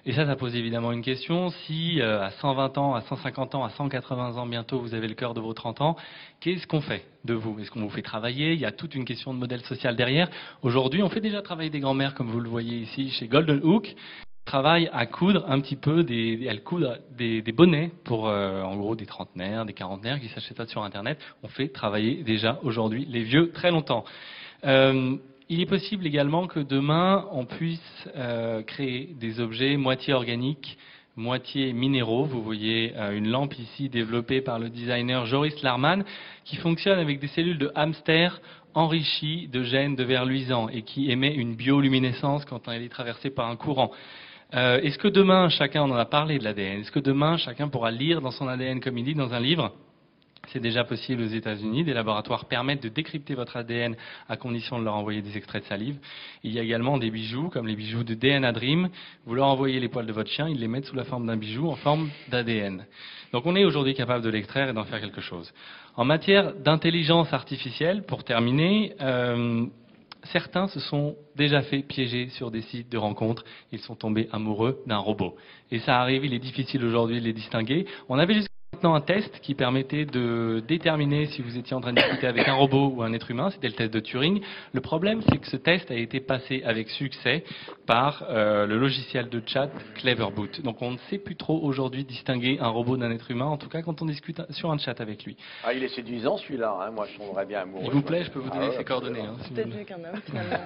Speaker 6: Et ça, ça pose évidemment une question. Si euh, à 120 ans, à 150 ans, à 180 ans bientôt, vous avez le cœur de vos 30 ans, qu'est-ce qu'on fait de vous? Est-ce qu'on vous fait travailler? Il y a toute une question de modèle social derrière. Aujourd'hui, on fait déjà travailler des grands-mères, comme vous le voyez ici, chez Golden Hook travaille à coudre un petit peu des, des, bonnets pour euh, en gros des trentenaires, des quarantenaires qui s'achètent sur internet. On fait travailler déjà aujourd'hui les vieux très longtemps. Euh, il est possible également que demain on puisse euh, créer des objets moitié organiques, moitié minéraux. Vous voyez euh, une lampe ici développée par le designer Joris Larman qui fonctionne avec des cellules de hamster enrichies de gènes de verre luisant et qui émet une bioluminescence quand elle est traversée par un courant. Euh, Est-ce que demain, chacun, on en a parlé de l'ADN, est-ce que demain, chacun pourra lire dans son ADN, comme il dit dans un livre, C'est déjà possible aux États-Unis. Des laboratoires permettent de décrypter votre ADN à condition de leur envoyer des extraits de salive. Il y a également des bijoux, comme les bijoux de DNA Dream. Vous leur envoyez les poils de votre chien, ils les mettent sous la forme d'un bijou en forme d'ADN. Donc on est aujourd'hui capable de l'extraire et d'en faire quelque chose. En matière d'intelligence artificielle, pour terminer, euh, certains se sont déjà fait piéger sur des sites de rencontres. Ils sont tombés amoureux d'un robot. Et ça arrive, il est difficile aujourd'hui de les distinguer. On avait maintenant un test qui permettait de déterminer si vous étiez en train de discuter avec un robot ou un être humain. C'était le test de Turing. Le problème, c'est que ce test a été passé avec succès par euh, le logiciel de chat Cleverboot. Donc on ne sait plus trop aujourd'hui distinguer un robot d'un être humain, en tout cas quand on discute sur un chat avec lui.
Speaker 2: Ah, il est séduisant celui-là. Hein. Moi, je tomberais bien amoureux.
Speaker 6: S'il vous plaît, je peux vous donner
Speaker 2: Ah,
Speaker 6: ses coordonnées. hein, si
Speaker 4: Peut-être mieux qu'un homme, finalement.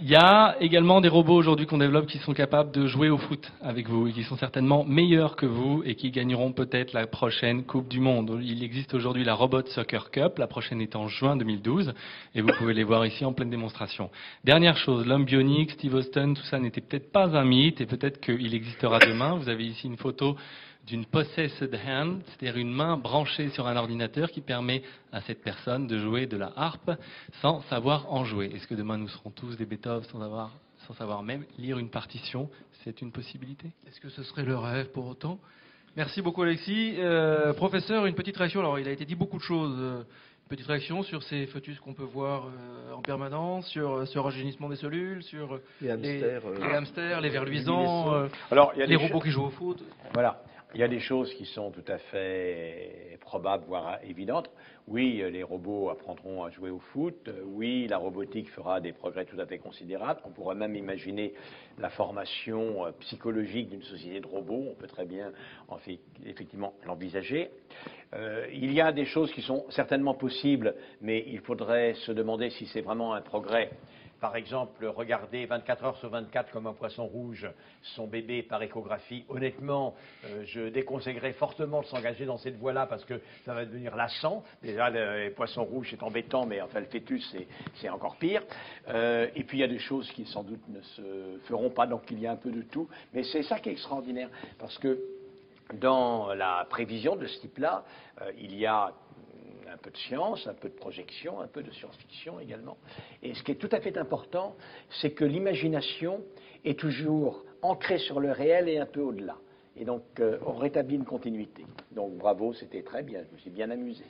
Speaker 6: Il y a également des robots aujourd'hui qu'on développe qui sont capables de jouer au foot avec vous et qui sont certainement meilleurs que vous et qui gagneront peut-être la prochaine Coupe du Monde. Il existe aujourd'hui la Robot Soccer Cup, la prochaine est en juin 2012 et vous pouvez les voir ici en pleine démonstration. Dernière chose, l'homme bionique, Steve Austin, tout ça n'était peut-être pas un mythe et peut-être qu'il existera demain. Vous avez ici une photo d'une possessed hand, c'est-à-dire une main branchée sur un ordinateur qui permet à cette personne de jouer de la harpe sans savoir en jouer. Est-ce que demain nous serons tous des Beethoven sans, avoir, sans savoir même lire une partition? C'est une possibilité?
Speaker 1: Est-ce que ce serait le rêve pour autant? Merci beaucoup Alexis. Euh, professeur, une petite réaction. Alors il a été dit beaucoup de choses. Euh, Une petite réaction sur ces fœtus qu'on peut voir euh, en permanence, sur euh, ce rajeunissement des cellules, sur euh,
Speaker 3: Les hamsters. euh,
Speaker 1: les hamsters, les vers luisants, euh,
Speaker 2: Alors, il y a
Speaker 1: les
Speaker 2: des
Speaker 1: robots qui jouent au foot.
Speaker 2: Voilà. Il y a des choses qui sont tout à fait probables, voire évidentes. Oui, les robots apprendront à jouer au foot. Oui, la robotique fera des progrès tout à fait considérables. On pourrait même imaginer la formation euh, psychologique d'une société de robots. On peut très bien, effectivement, l'envisager. Euh, il y a des choses qui sont certainement possibles, mais il faudrait se demander si c'est vraiment un progrès. Par exemple, regarder 24 heures sur 24 comme un poisson rouge son bébé par échographie, honnêtement, euh, je déconseillerais fortement de s'engager dans cette voie-là parce que ça va devenir lassant. Déjà, le poisson rouge, c'est embêtant, mais enfin, le fœtus, c'est- c'est encore pire. Euh, et puis, il y a des choses qui, sans doute, ne se feront pas, donc il y a un peu de tout. Mais c'est ça qui est extraordinaire, parce que dans la prévision de ce type-là, euh, il y a un peu de science, un peu de projection, un peu de science-fiction également. Et ce qui est tout à fait important, c'est que l'imagination est toujours ancrée sur le réel et un peu au-delà. Et donc, euh, on rétablit une continuité. Donc, bravo, c'était très bien. Je me suis bien amusé.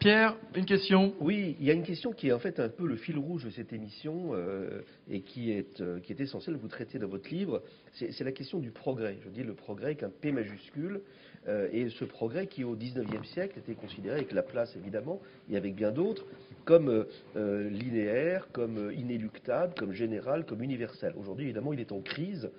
Speaker 1: Pierre, une question
Speaker 3: Oui, il y a une question qui est en fait un peu le fil rouge de cette émission euh, et qui est, euh, qui est essentielle, vous traitez dans votre livre, c'est la question du progrès. Je dis le progrès avec un P majuscule, euh, et ce progrès qui au 19e siècle était considéré avec la place évidemment, et avec bien d'autres, comme euh, euh, linéaire, comme euh, inéluctable, comme général, comme universel. Aujourd'hui évidemment il est en crise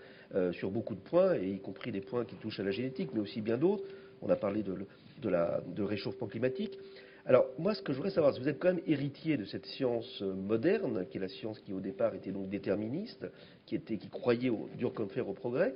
Speaker 3: sur beaucoup de points, et y compris des points qui touchent à la génétique, mais aussi bien d'autres. On a parlé de, de la, de réchauffement climatique. Alors, moi, ce que je voudrais savoir, c'est que vous êtes quand même héritier de cette science euh, moderne, qui est la science qui, au départ, était donc déterministe, qui, croyait au dur comme fer au progrès.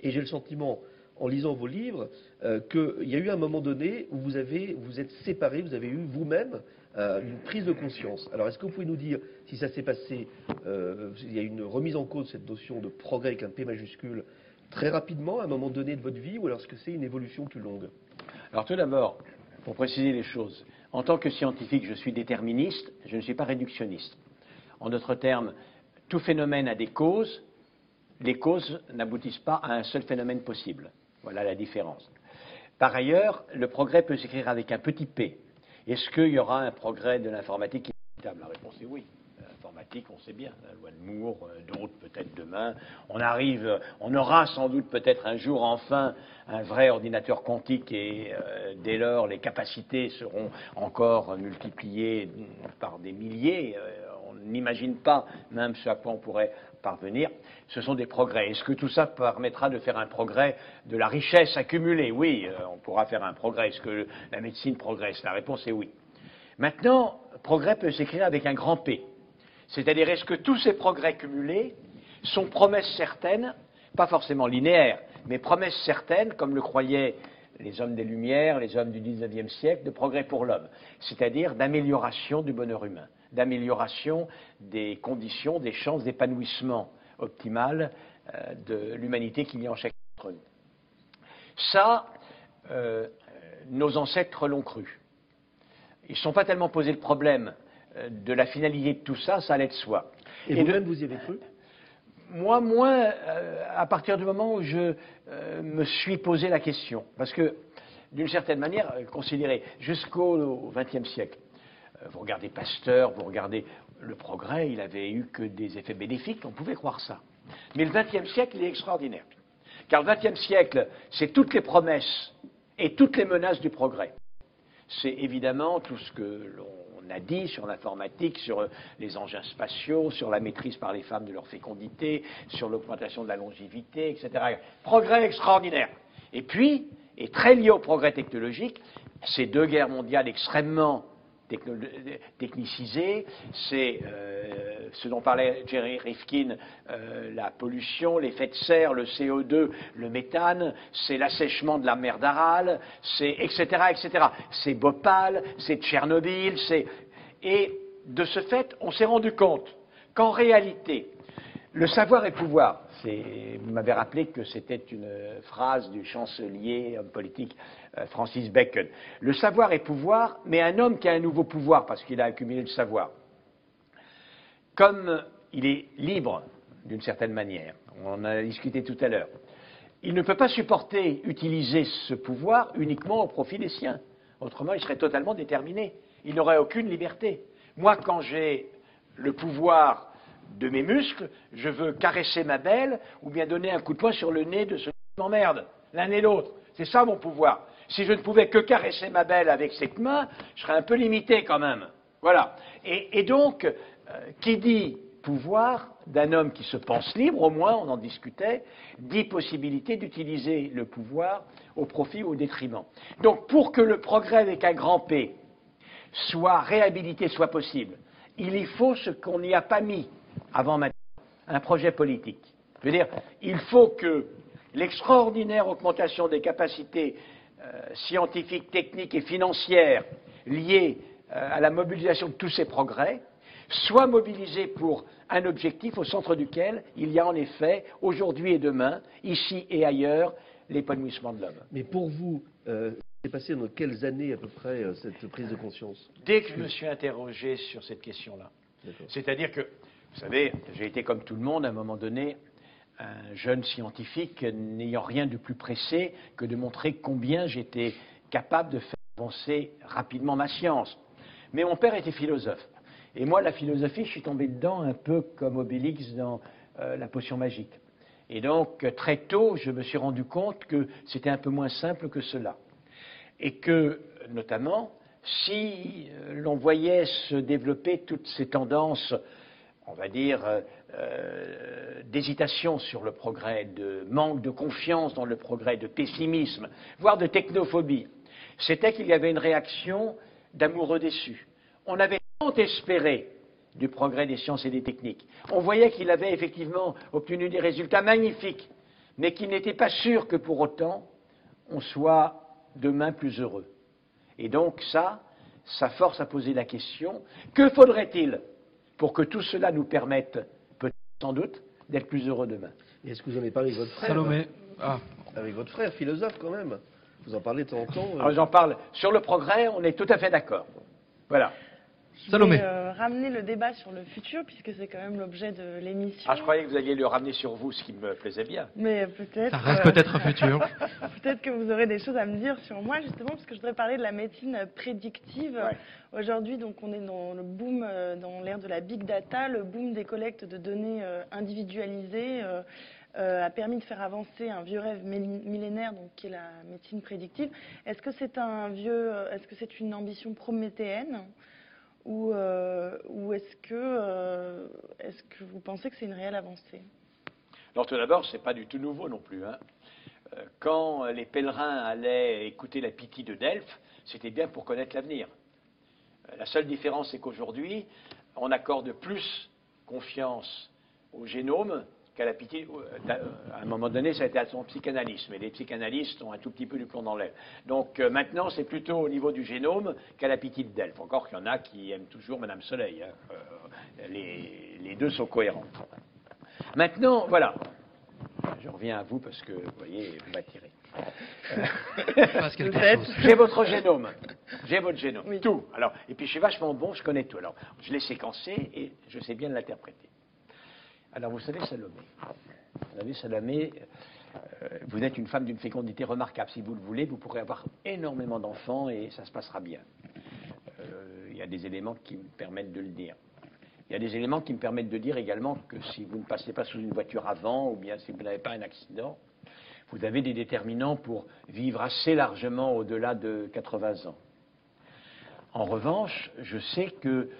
Speaker 3: Et j'ai le sentiment, en lisant vos livres, euh, qu'il y a eu un moment donné où vous avez, vous êtes séparés, vous avez eu vous-même euh, une prise de conscience. Alors, est-ce que vous pouvez nous dire si ça s'est passé, il y a une remise en cause de cette notion de progrès avec un P majuscule très rapidement, à un moment donné de votre vie, ou alors est-ce que c'est une évolution plus longue?
Speaker 2: Alors tout d'abord, pour préciser les choses, en tant que scientifique, je suis déterministe, je ne suis pas réductionniste. En d'autres termes, tout phénomène a des causes, les causes n'aboutissent pas à un seul phénomène possible. Voilà la différence. Par ailleurs, le progrès peut s'écrire avec un petit p. Est-ce qu'il y aura un progrès de l'informatique inévitable? La réponse est oui. L'informatique, on sait bien, la loi de Moore, euh, d'autres peut-être demain. On arrive, on aura sans doute peut-être un jour enfin un vrai ordinateur quantique et euh, dès lors les capacités seront encore multipliées par des milliers. Euh, on n'imagine pas même ce à quoi on pourrait parvenir. Ce sont des progrès. Est-ce que tout ça permettra de faire un progrès de la richesse accumulée? Oui, on pourra faire un progrès. Est-ce que la médecine progresse? La réponse est oui. Maintenant, progrès peut s'écrire avec un grand P. C'est-à-dire, est-ce que tous ces progrès cumulés sont promesses certaines, pas forcément linéaires, mais promesses certaines, comme le croyaient les hommes des Lumières, les hommes du XIXe siècle, de progrès pour l'homme, c'est-à-dire d'amélioration du bonheur humain, d'amélioration des conditions, des chances d'épanouissement optimal euh, de l'humanité qu'il y a en chacun d'entre nous. Ça, euh, nos ancêtres l'ont cru. Ils ne sont pas tellement posé le problème euh, de la finalité de tout ça, ça allait de soi.
Speaker 3: Et, vous-même, vous y avez cru?
Speaker 2: Moi, moins euh, à partir du moment où je euh, me suis posé la question. Parce que, d'une certaine manière, euh, considérez, jusqu'au XXe siècle, euh, vous regardez Pasteur, vous regardez le progrès, il avait eu que des effets bénéfiques, on pouvait croire ça. Mais le XXe siècle, il est extraordinaire. Car le XXe siècle, c'est toutes les promesses et toutes les menaces du progrès. C'est évidemment tout ce que l'on a dit sur l'informatique, sur euh, les engins spatiaux, sur la maîtrise par les femmes de leur fécondité, sur l'augmentation de la longévité, etc. Progrès extraordinaire. Et puis, et très lié au progrès technologique, ces deux guerres mondiales extrêmement technicisées, c'est euh, ce dont parlait Jerry Rifkin, euh, la pollution, l'effet de serre, le CO2, le méthane, c'est l'assèchement de la mer d'Aral, c'est etc., etc. C'est Bhopal, c'est Tchernobyl, c'est... Et de ce fait, on s'est rendu compte qu'en réalité, le savoir est pouvoir. Vous m'avez rappelé que c'était une phrase du chancelier, homme politique, Francis Bacon. Le savoir est pouvoir, mais un homme qui a un nouveau pouvoir parce qu'il a accumulé le savoir. Comme il est libre, d'une certaine manière, on en a discuté tout à l'heure, il ne peut pas supporter utiliser ce pouvoir uniquement au profit des siens. Autrement, il serait totalement déterminé. Il n'aurait aucune liberté. Moi, quand j'ai le pouvoir de mes muscles, je veux caresser ma belle ou bien donner un coup de poing sur le nez de ceux qui m'emmerdent, l'un et l'autre. C'est ça mon pouvoir. Si je ne pouvais que caresser ma belle avec cette main, je serais un peu limité quand même. Voilà. Et, donc, euh, qui dit pouvoir d'un homme qui se pense libre, au moins, on en discutait, dit possibilité d'utiliser le pouvoir au profit ou au détriment. Donc, pour que le progrès avec un grand P soit réhabilité, soit possible, il y faut ce qu'on n'y a pas mis avant maintenant, un projet politique. Je veux dire, il faut que l'extraordinaire augmentation des capacités scientifiques, techniques et financières liées euh, à la mobilisation de tous ces progrès soit mobilisée pour un objectif au centre duquel il y a en effet, aujourd'hui et demain, ici et ailleurs, l'épanouissement de l'homme.
Speaker 3: Mais pour vous, euh, c'est passé dans quelles années à peu près euh, cette prise de conscience?
Speaker 2: Dès que je me suis interrogé sur cette question-là. C'est-à-dire que, vous savez, j'ai été comme tout le monde à un moment donné, un jeune scientifique n'ayant rien de plus pressé que de montrer combien j'étais capable de faire avancer rapidement ma science. Mais mon père était philosophe. Et moi, la philosophie, je suis tombé dedans un peu comme Obélix dans euh, la potion magique. Et donc, très tôt, je me suis rendu compte que c'était un peu moins simple que cela. Et que, notamment, si euh, l'on voyait se développer toutes ces tendances, on va dire, euh, euh, d'hésitation sur le progrès, de manque de confiance dans le progrès, de pessimisme, voire de technophobie, c'était qu'il y avait une réaction d'amoureux déçus. On avait tant espéré du progrès des sciences et des techniques. On voyait qu'il avait effectivement obtenu des résultats magnifiques, mais qu'il n'était pas sûr que pour autant on soit demain plus heureux. Et donc ça, ça force à poser la question, que faudrait-il pour que tout cela nous permette, peut-être sans doute, d'être plus heureux demain
Speaker 3: Et est-ce que vous en avez parlé avec votre frère
Speaker 1: Salomé. Ah,
Speaker 3: Avec votre frère, philosophe quand même. Vous en parlez de temps en temps. euh,
Speaker 2: Alors j'en parle sur le progrès, on est tout à fait d'accord. Voilà.
Speaker 4: Je
Speaker 1: Salomé.
Speaker 4: voulais euh, ramener le débat sur le futur, puisque c'est quand même l'objet de l'émission.
Speaker 2: Ah, je croyais que vous alliez le ramener sur vous, ce qui me plaisait bien.
Speaker 4: Mais peut-être.
Speaker 1: ça reste
Speaker 4: euh,
Speaker 1: peut-être futur.
Speaker 4: Peut-être que vous aurez des choses à me dire sur moi, justement, parce que je voudrais parler de la médecine prédictive.
Speaker 2: Ouais.
Speaker 4: Aujourd'hui, donc, on est dans le boom, euh, dans l'ère de la big data, le boom des collectes de données euh, individualisées. euh, a permis de faire avancer un vieux rêve millénaire, donc qui est la médecine prédictive. Est-ce que c'est un vieux, est-ce que c'est une ambition prométhéenne, ou, euh, ou est-ce que, euh, est-ce que vous pensez que c'est une réelle avancée?
Speaker 2: Alors tout d'abord, ce n'est pas du tout nouveau non plus. hein. Euh, Quand les pèlerins allaient écouter la pitié de Delphes, c'était bien pour connaître l'avenir. La seule différence, c'est qu'aujourd'hui, on accorde plus confiance au génome qu'à la pitié. euh, À un moment donné, ça a été à son psychanalyste, mais les psychanalystes ont un tout petit peu du plomb dans l'aile. Donc euh, maintenant, c'est plutôt au niveau du génome qu'à la pitié de Delphes. Encore qu'il y en a qui aiment toujours Madame Soleil. hein. Euh, les, les deux sont cohérents. Maintenant, voilà. Je reviens à vous parce que, vous voyez, vous m'attirez. J'ai votre génome. J'ai votre génome.
Speaker 4: Oui.
Speaker 2: Tout. Alors, et puis je suis vachement bon, je connais tout. Alors, je l'ai séquencé et je sais bien l'interpréter. Alors, vous savez, Salomé. Vous savez, Salomé, euh, vous êtes une femme d'une fécondité remarquable. Si vous le voulez, vous pourrez avoir énormément d'enfants et ça se passera bien. Euh, Il y a des éléments qui me permettent de le dire. Il y a des éléments qui me permettent de dire également que si vous ne passez pas sous une voiture avant, ou bien si vous n'avez pas un accident, vous avez des déterminants pour vivre assez largement au-delà de 80 ans. En revanche, je sais que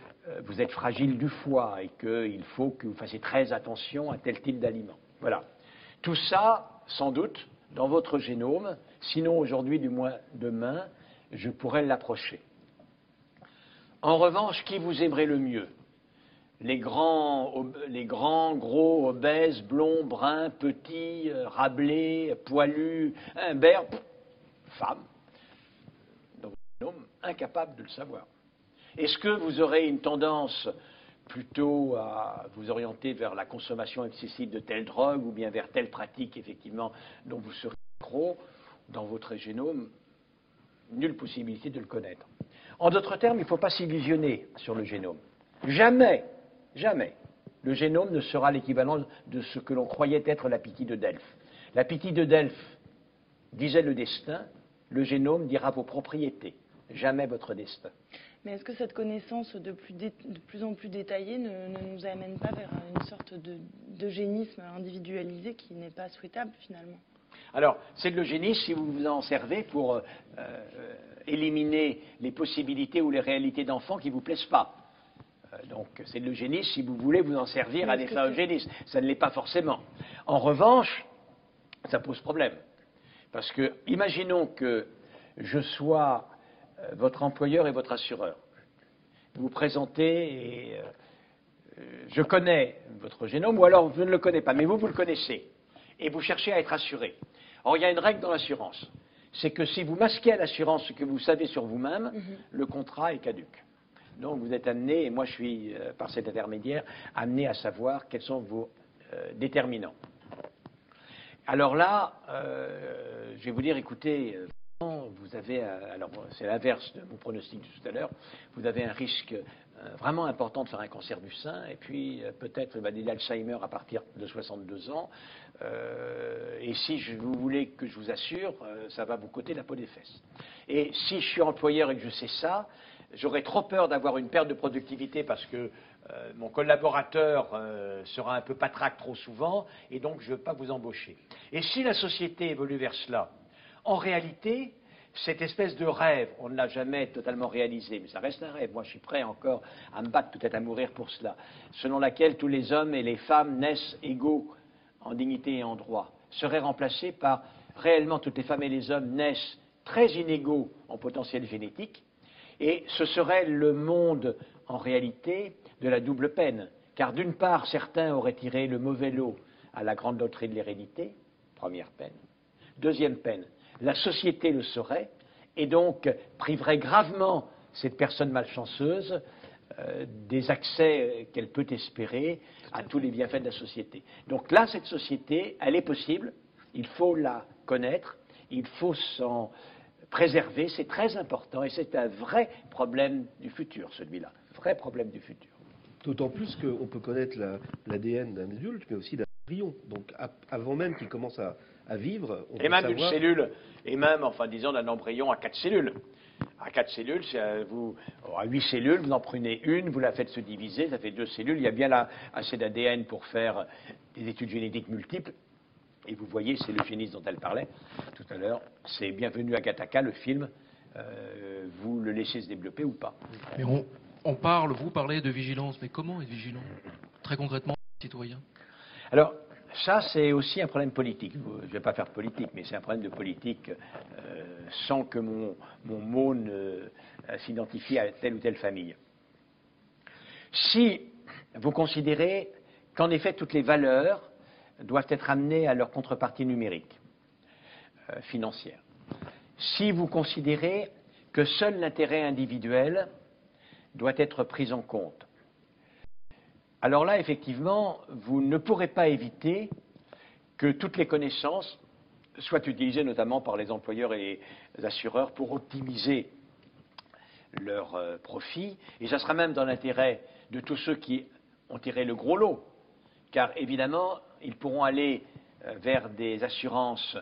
Speaker 2: vous êtes fragile du foie et qu'il faut que vous fassiez très attention à tel type d'aliment. Voilà. Tout ça, sans doute, dans votre génome, sinon aujourd'hui, du moins demain, je pourrais l'approcher. En revanche, qui vous aimerait le mieux? Les grands, les grands, gros, obèses, blonds, bruns, petits, euh, rablés, poilus, imbert, pff, femmes. Donc, un homme incapable de le savoir. Est-ce que vous aurez une tendance plutôt à vous orienter vers la consommation excessive de telle drogue ou bien vers telle pratique, effectivement, dont vous serez accro dans votre génome? Nulle possibilité de le connaître. En d'autres termes, il ne faut pas s'illusionner sur le génome. Jamais, jamais, le génome ne sera l'équivalent de ce que l'on croyait être la de Delphes. La de Delphes disait le destin, le génome dira vos propriétés, jamais votre destin.
Speaker 4: Mais est-ce que cette connaissance de plus, dé- de plus en plus détaillée ne, ne nous amène pas vers une sorte de- d'eugénisme individualisé qui n'est pas souhaitable finalement?
Speaker 2: Alors, c'est de l'eugénisme si vous vous en servez pour euh, euh, éliminer les possibilités ou les réalités d'enfants qui ne vous plaisent pas. Euh, donc, c'est de l'eugénisme si vous voulez vous en servir à des fins eugénistes. Ça ne l'est pas forcément. En revanche, ça pose problème. Parce que, imaginons que je sois votre employeur et votre assureur. Vous vous présentez et euh, euh, je connais votre génome, ou alors je ne le connais pas, mais vous, vous le connaissez. Et vous cherchez à être assuré. Or, il y a une règle dans l'assurance. C'est que si vous masquez à l'assurance ce que vous savez sur vous-même, le contrat est caduque. Donc, vous êtes amené, et moi je suis, euh, par cet intermédiaire, amené à savoir quels sont vos euh, déterminants. Alors là, euh, je vais vous dire, écoutez, euh, vous avez, euh, alors c'est l'inverse de mon pronostic de tout à l'heure, vous avez un risque euh, vraiment important de faire un cancer du sein, et puis euh, peut-être bah, l'Alzheimer à partir de 62 ans. Et si vous voulez que je vous assure, ça va vous coûter la peau des fesses. Et si je suis employeur et que je sais ça, j'aurais trop peur d'avoir une perte de productivité parce que mon collaborateur sera un peu patraque trop souvent, et donc je ne veux pas vous embaucher. Et si la société évolue vers cela, en réalité, cette espèce de rêve, on ne l'a jamais totalement réalisé, mais ça reste un rêve. Moi, je suis prêt encore à me battre, peut-être à mourir pour cela, selon laquelle tous les hommes et les femmes naissent égaux en dignité et en droit, serait remplacé par réellement toutes les femmes et les hommes naissent très inégaux en potentiel génétique, et ce serait le monde, en réalité, de la double peine. Car d'une part, certains auraient tiré le mauvais lot à la grande loterie de l'hérédité, première peine. Deuxième peine, la société le saurait, et donc priverait gravement cette personne malchanceuse euh, des accès qu'elle peut espérer à tous les bienfaits de la société. Donc là, cette société, elle est possible, il faut la connaître, il faut s'en préserver, c'est très important, et c'est un vrai problème du futur, celui-là, vrai problème du futur.
Speaker 3: D'autant plus qu'on peut connaître la- l'ADN d'un adulte, mais aussi d'un embryon. Donc avant même qu'il commence à, à vivre, on
Speaker 2: Et même d'une
Speaker 3: savoir...
Speaker 2: cellule, et même, enfin, disons, d'un embryon à quatre cellules. À quatre cellules, euh, vous, à huit cellules, vous en prenez une, vous la faites se diviser, ça fait deux cellules. Il y a bien là assez d'ADN pour faire des études génétiques multiples. Et vous voyez, c'est l'eugénisme dont elle parlait tout à l'heure. C'est Bienvenue à Gattaca, le film. Euh, vous le laissez se développer ou pas?
Speaker 1: Mais on, on parle, vous parlez de vigilance, mais comment être vigilant? Très concrètement, citoyen
Speaker 2: Alors, ça, c'est aussi un problème politique. Je ne vais pas faire politique, mais c'est un problème de politique euh, sans que mon, mon mot ne euh, s'identifie à telle ou telle famille. Si vous considérez qu'en effet toutes les valeurs doivent être amenées à leur contrepartie numérique, euh, financière, si vous considérez que seul l'intérêt individuel doit être pris en compte, alors là, effectivement, vous ne pourrez pas éviter que toutes les connaissances soit utilisé notamment par les employeurs et les assureurs pour optimiser leurs euh, profits. Et ça sera même dans l'intérêt de tous ceux qui ont tiré le gros lot, car évidemment, ils pourront aller euh, vers des assurances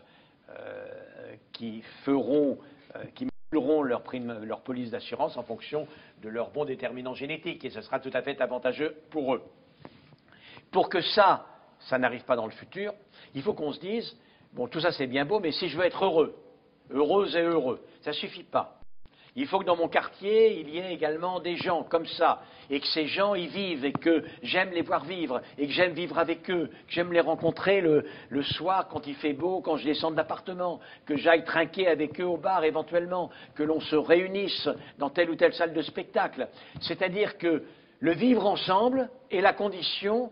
Speaker 2: euh, qui feront, qui moduleront leur, prime, leur police d'assurance en fonction de leurs bons déterminants génétiques, et ce sera tout à fait avantageux pour eux. Pour que ça, ça n'arrive pas dans le futur, il faut qu'on se dise, bon, tout ça c'est bien beau, mais si je veux être heureux, heureuse et heureux, ça ne suffit pas. Il faut que dans mon quartier, il y ait également des gens comme ça, et que ces gens y vivent, et que j'aime les voir vivre, et que j'aime vivre avec eux, que j'aime les rencontrer le, soir quand il fait beau, quand je descends de l'appartement, que j'aille trinquer avec eux au bar éventuellement, que l'on se réunisse dans telle ou telle salle de spectacle. C'est-à-dire que le vivre ensemble est la condition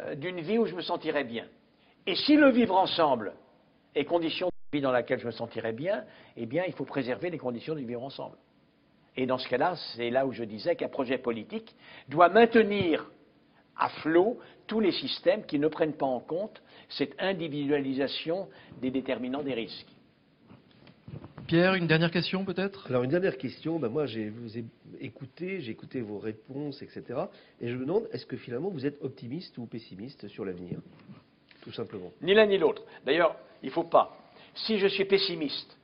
Speaker 2: euh, d'une vie où je me sentirais bien. Et si le vivre ensemble est condition vie dans laquelle je me sentirais bien, eh bien, il faut préserver les conditions du vivre ensemble. Et dans ce cas-là, c'est là où je disais qu'un projet politique doit maintenir à flot tous les systèmes qui ne prennent pas en compte cette individualisation des déterminants des risques.
Speaker 1: Pierre, une dernière question peut-être?
Speaker 3: Alors une dernière question, ben moi je vous ai écouté, j'ai écouté vos réponses, etc. Et je me demande, est-ce que finalement vous êtes optimiste ou pessimiste sur l'avenir? Tout simplement.
Speaker 2: Ni l'un ni l'autre. D'ailleurs, il ne faut pas. Si je suis pessimiste,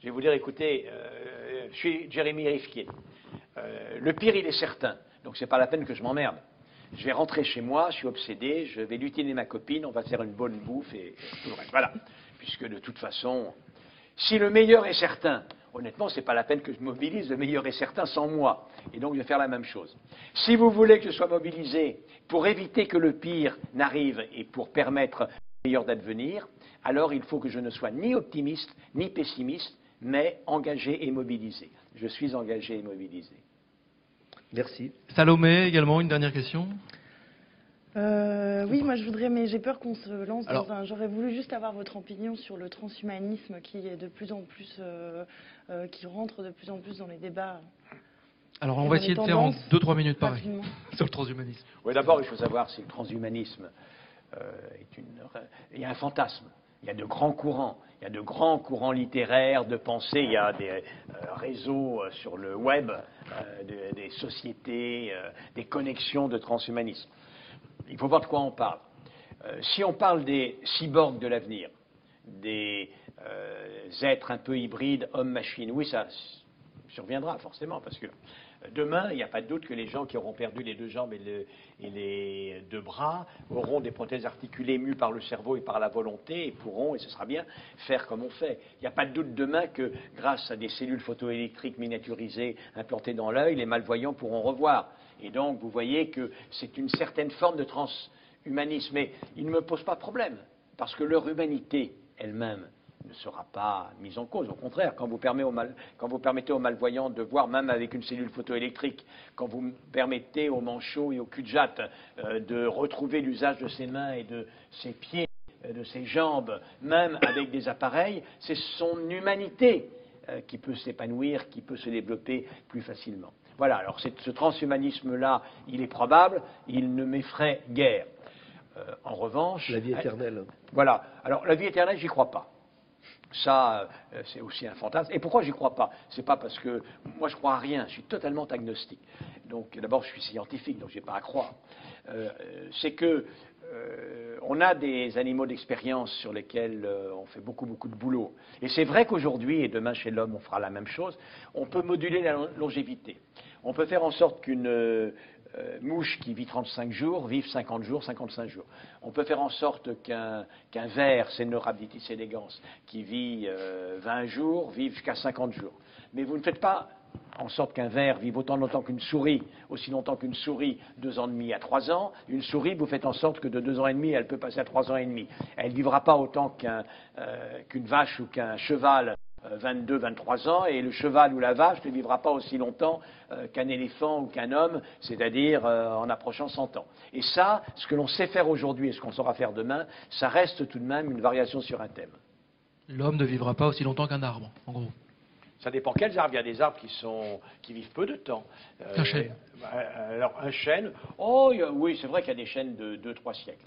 Speaker 2: je vais vous dire, écoutez, euh, je suis Jérémy Rifkier. Euh, le pire, il est certain. Donc, ce n'est pas la peine que je m'emmerde. Je vais rentrer chez moi, je suis obsédé, je vais lutiner ma copine, on va faire une bonne bouffe et, tout le reste. Voilà. Puisque de toute façon, si le meilleur est certain, honnêtement, ce n'est pas la peine que je mobilise, le meilleur est certain sans moi. Et donc, je vais faire la même chose. Si vous voulez que je sois mobilisé pour éviter que le pire n'arrive et pour permettre meilleur d'advenir, alors il faut que je ne sois ni optimiste ni pessimiste, mais engagé et mobilisé. Je suis engagé et mobilisé.
Speaker 3: Merci.
Speaker 1: Salomé, également, une dernière question?
Speaker 4: Euh, oui, moi je voudrais, mais j'ai peur qu'on se lance dans un. J'aurais voulu juste avoir votre opinion sur le transhumanisme qui est de plus en plus, euh, euh, qui rentre de plus en plus dans les débats.
Speaker 1: Alors on va essayer de faire en 2-3 minutes pareil sur le transhumanisme.
Speaker 2: Oui, d'abord il faut savoir si le transhumanisme une. Il y a un fantasme. Il y a de grands courants, il y a de grands courants littéraires, de pensée, il y a des euh, réseaux euh, sur le web, euh, des sociétés, des connexions de transhumanisme. Il faut voir de quoi on parle. si on parle des cyborgs de l'avenir, des êtres un peu hybrides, hommes-machines, oui, ça surviendra forcément, parce que Demain, il n'y a pas de doute que les gens qui auront perdu les deux jambes et, les deux bras auront des prothèses articulées mues par le cerveau et par la volonté et pourront, et ce sera bien, faire comme on fait. Il n'y a pas de doute demain que grâce à des cellules photoélectriques miniaturisées implantées dans l'œil, les malvoyants pourront revoir. Et donc, vous voyez que c'est une certaine forme de transhumanisme. Mais il ne me pose pas problème, parce que leur humanité elle-même ne sera pas mise en cause. Au contraire, quand vous, permettez aux malvoyants de voir même avec une cellule photoélectrique, quand vous permettez aux manchots et aux cul euh, de retrouver l'usage de ses mains et de ses pieds, euh, de ses jambes, même avec des appareils, c'est son humanité euh, qui peut s'épanouir, qui peut se développer plus facilement. Voilà, alors ce transhumanisme-là, il est probable, il ne m'effraie guère. en revanche.
Speaker 3: La vie éternelle.
Speaker 2: Voilà. Alors, la vie éternelle, j'y crois pas. Ça, euh, c'est aussi un fantasme. Et pourquoi j'y crois pas? C'est pas parce que moi je crois à rien. Je suis totalement agnostique. Donc d'abord, je suis scientifique, donc j'ai pas à croire. Euh, c'est que euh, on a des animaux d'expérience sur lesquels on fait beaucoup beaucoup de boulot. Et c'est vrai qu'aujourd'hui et demain chez l'homme, on fera la même chose. On peut moduler la longévité. On peut faire en sorte qu'une euh, mouche qui vit 35 jours vive 50 jours, 55 jours. On peut faire en sorte qu'un qu ver, Cenorhabditis elegans, qui vit 20 euh, jours, vive jusqu'à 50 jours. Mais vous ne faites pas en sorte qu'un ver vive autant longtemps qu'une souris, aussi longtemps qu'une souris, deux ans et demi à trois ans. Une souris, vous faites en sorte que de deux ans et demi, elle peut passer à trois ans et demi. Elle ne vivra pas autant euh, qu'une vache ou qu'un cheval 22, euh, 23 ans, et le cheval ou la vache ne vivra pas aussi longtemps euh, qu'un éléphant ou qu'un homme, c'est-à-dire euh, en approchant 100 ans. Et ça, ce que l'on sait faire aujourd'hui et ce qu'on saura faire demain, ça reste tout de même une variation sur un thème.
Speaker 1: L'homme ne vivra pas aussi longtemps qu'un arbre, en gros.
Speaker 2: Ça dépend quels arbres. Il y a des arbres qui, sont, qui vivent peu de temps. Euh,
Speaker 1: Un chêne.
Speaker 2: euh, Alors, un chêne, oh, a- oui, c'est vrai qu'il y a des chênes de 2-3 siècles.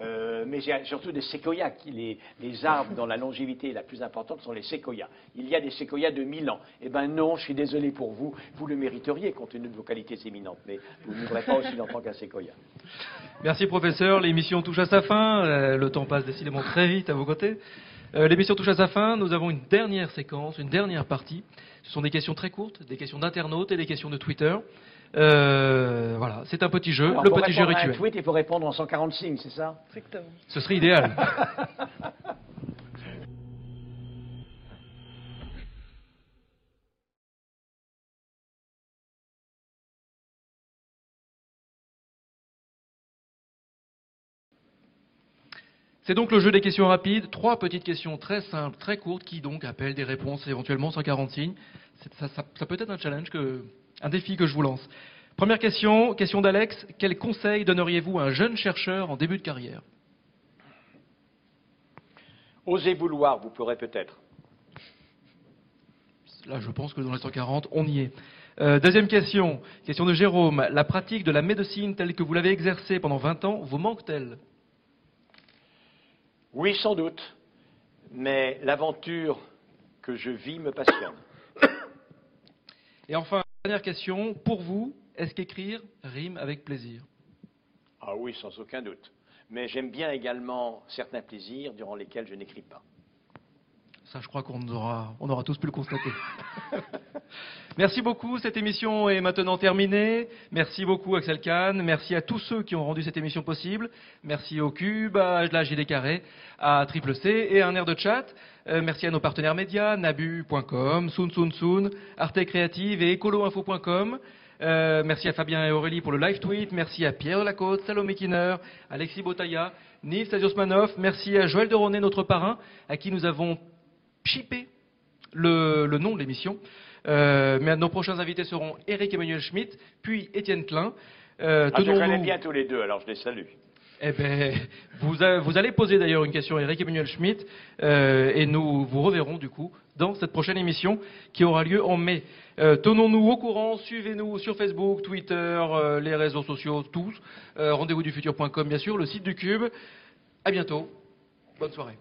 Speaker 2: Euh, mais il y a surtout des séquoias. Qui, les, les arbres dont la longévité est la plus importante sont les séquoias. Il y a des séquoias de 1000 ans. Eh bien non, je suis désolé pour vous. Vous le mériteriez compte tenu de vos qualités éminentes. Mais vous ne vivrez pas aussi longtemps qu'un séquoia.
Speaker 1: Merci professeur, l'émission touche à sa fin, Euh, le temps passe décidément très vite à vos côtés. Euh, l'émission touche à sa fin, nous avons une dernière séquence, une dernière partie. Ce sont des questions très courtes, des questions d'internautes et des questions de Twitter. Euh, voilà, c'est un petit jeu,
Speaker 2: Alors,
Speaker 1: le petit jeu
Speaker 2: répondre à un
Speaker 1: rituel.
Speaker 2: tweet, il faut répondre en 140 signes, c'est ça?
Speaker 4: Exactement.
Speaker 1: Ce serait idéal. C'est donc le jeu des questions rapides, trois petites questions très simples, très courtes, qui donc appellent des réponses éventuellement 140 signes. Ça, ça- ça peut être un challenge, que, un défi que je vous lance. Première question, question d'Alex. Quel conseil donneriez-vous à un jeune chercheur en début de carrière?
Speaker 2: Osez vouloir, vous pourrez peut-être.
Speaker 1: Là, je pense que dans les 140, on y est. Euh, deuxième question, question de Jérôme. La pratique de la médecine telle que vous l'avez exercée pendant 20 ans vous manque-t-elle?
Speaker 2: Oui, sans doute. Mais l'aventure que je vis me passionne.
Speaker 1: Et enfin, dernière question, pour vous, est-ce qu'écrire rime avec plaisir?
Speaker 2: Ah oui, sans aucun doute. Mais j'aime bien également certains plaisirs durant lesquels je n'écris pas.
Speaker 1: Ça, je crois qu'on aura, tous pu le constater. Merci beaucoup, cette émission est maintenant terminée. Merci beaucoup Axel Kahn, merci à tous ceux qui ont rendu cette émission possible. Merci au Cube, à la JD Carré, à Triple C et à un air de chat. Euh, merci à nos partenaires médias, nabu.com, Soon Soon Soon, Arte Créative et ecoloinfo.com. Euh, merci à Fabien et Aurélie pour le live tweet. Merci à Pierre Lacôte, Salomé Kinner, Alexis Botaya, Nils Stasiosmanov. Merci à Joël Deronet, notre parrain, à qui nous avons chippé le, le nom de l'émission. Euh, mais nos prochains invités seront Eric Emmanuel Schmitt, puis Étienne Klein. Euh,
Speaker 2: Ah, je connais bien tous les deux, alors je les salue.
Speaker 1: eh ben, vous, a- vous allez poser d'ailleurs une question à Eric Emmanuel Schmitt euh, et nous vous reverrons du coup dans cette prochaine émission qui aura lieu en mai. Euh, Tenons-nous au courant, suivez-nous sur Facebook, Twitter, euh, les réseaux sociaux, tous. Rendez-vous du futur.com bien sûr, le site du Cube. À bientôt. Bonne soirée.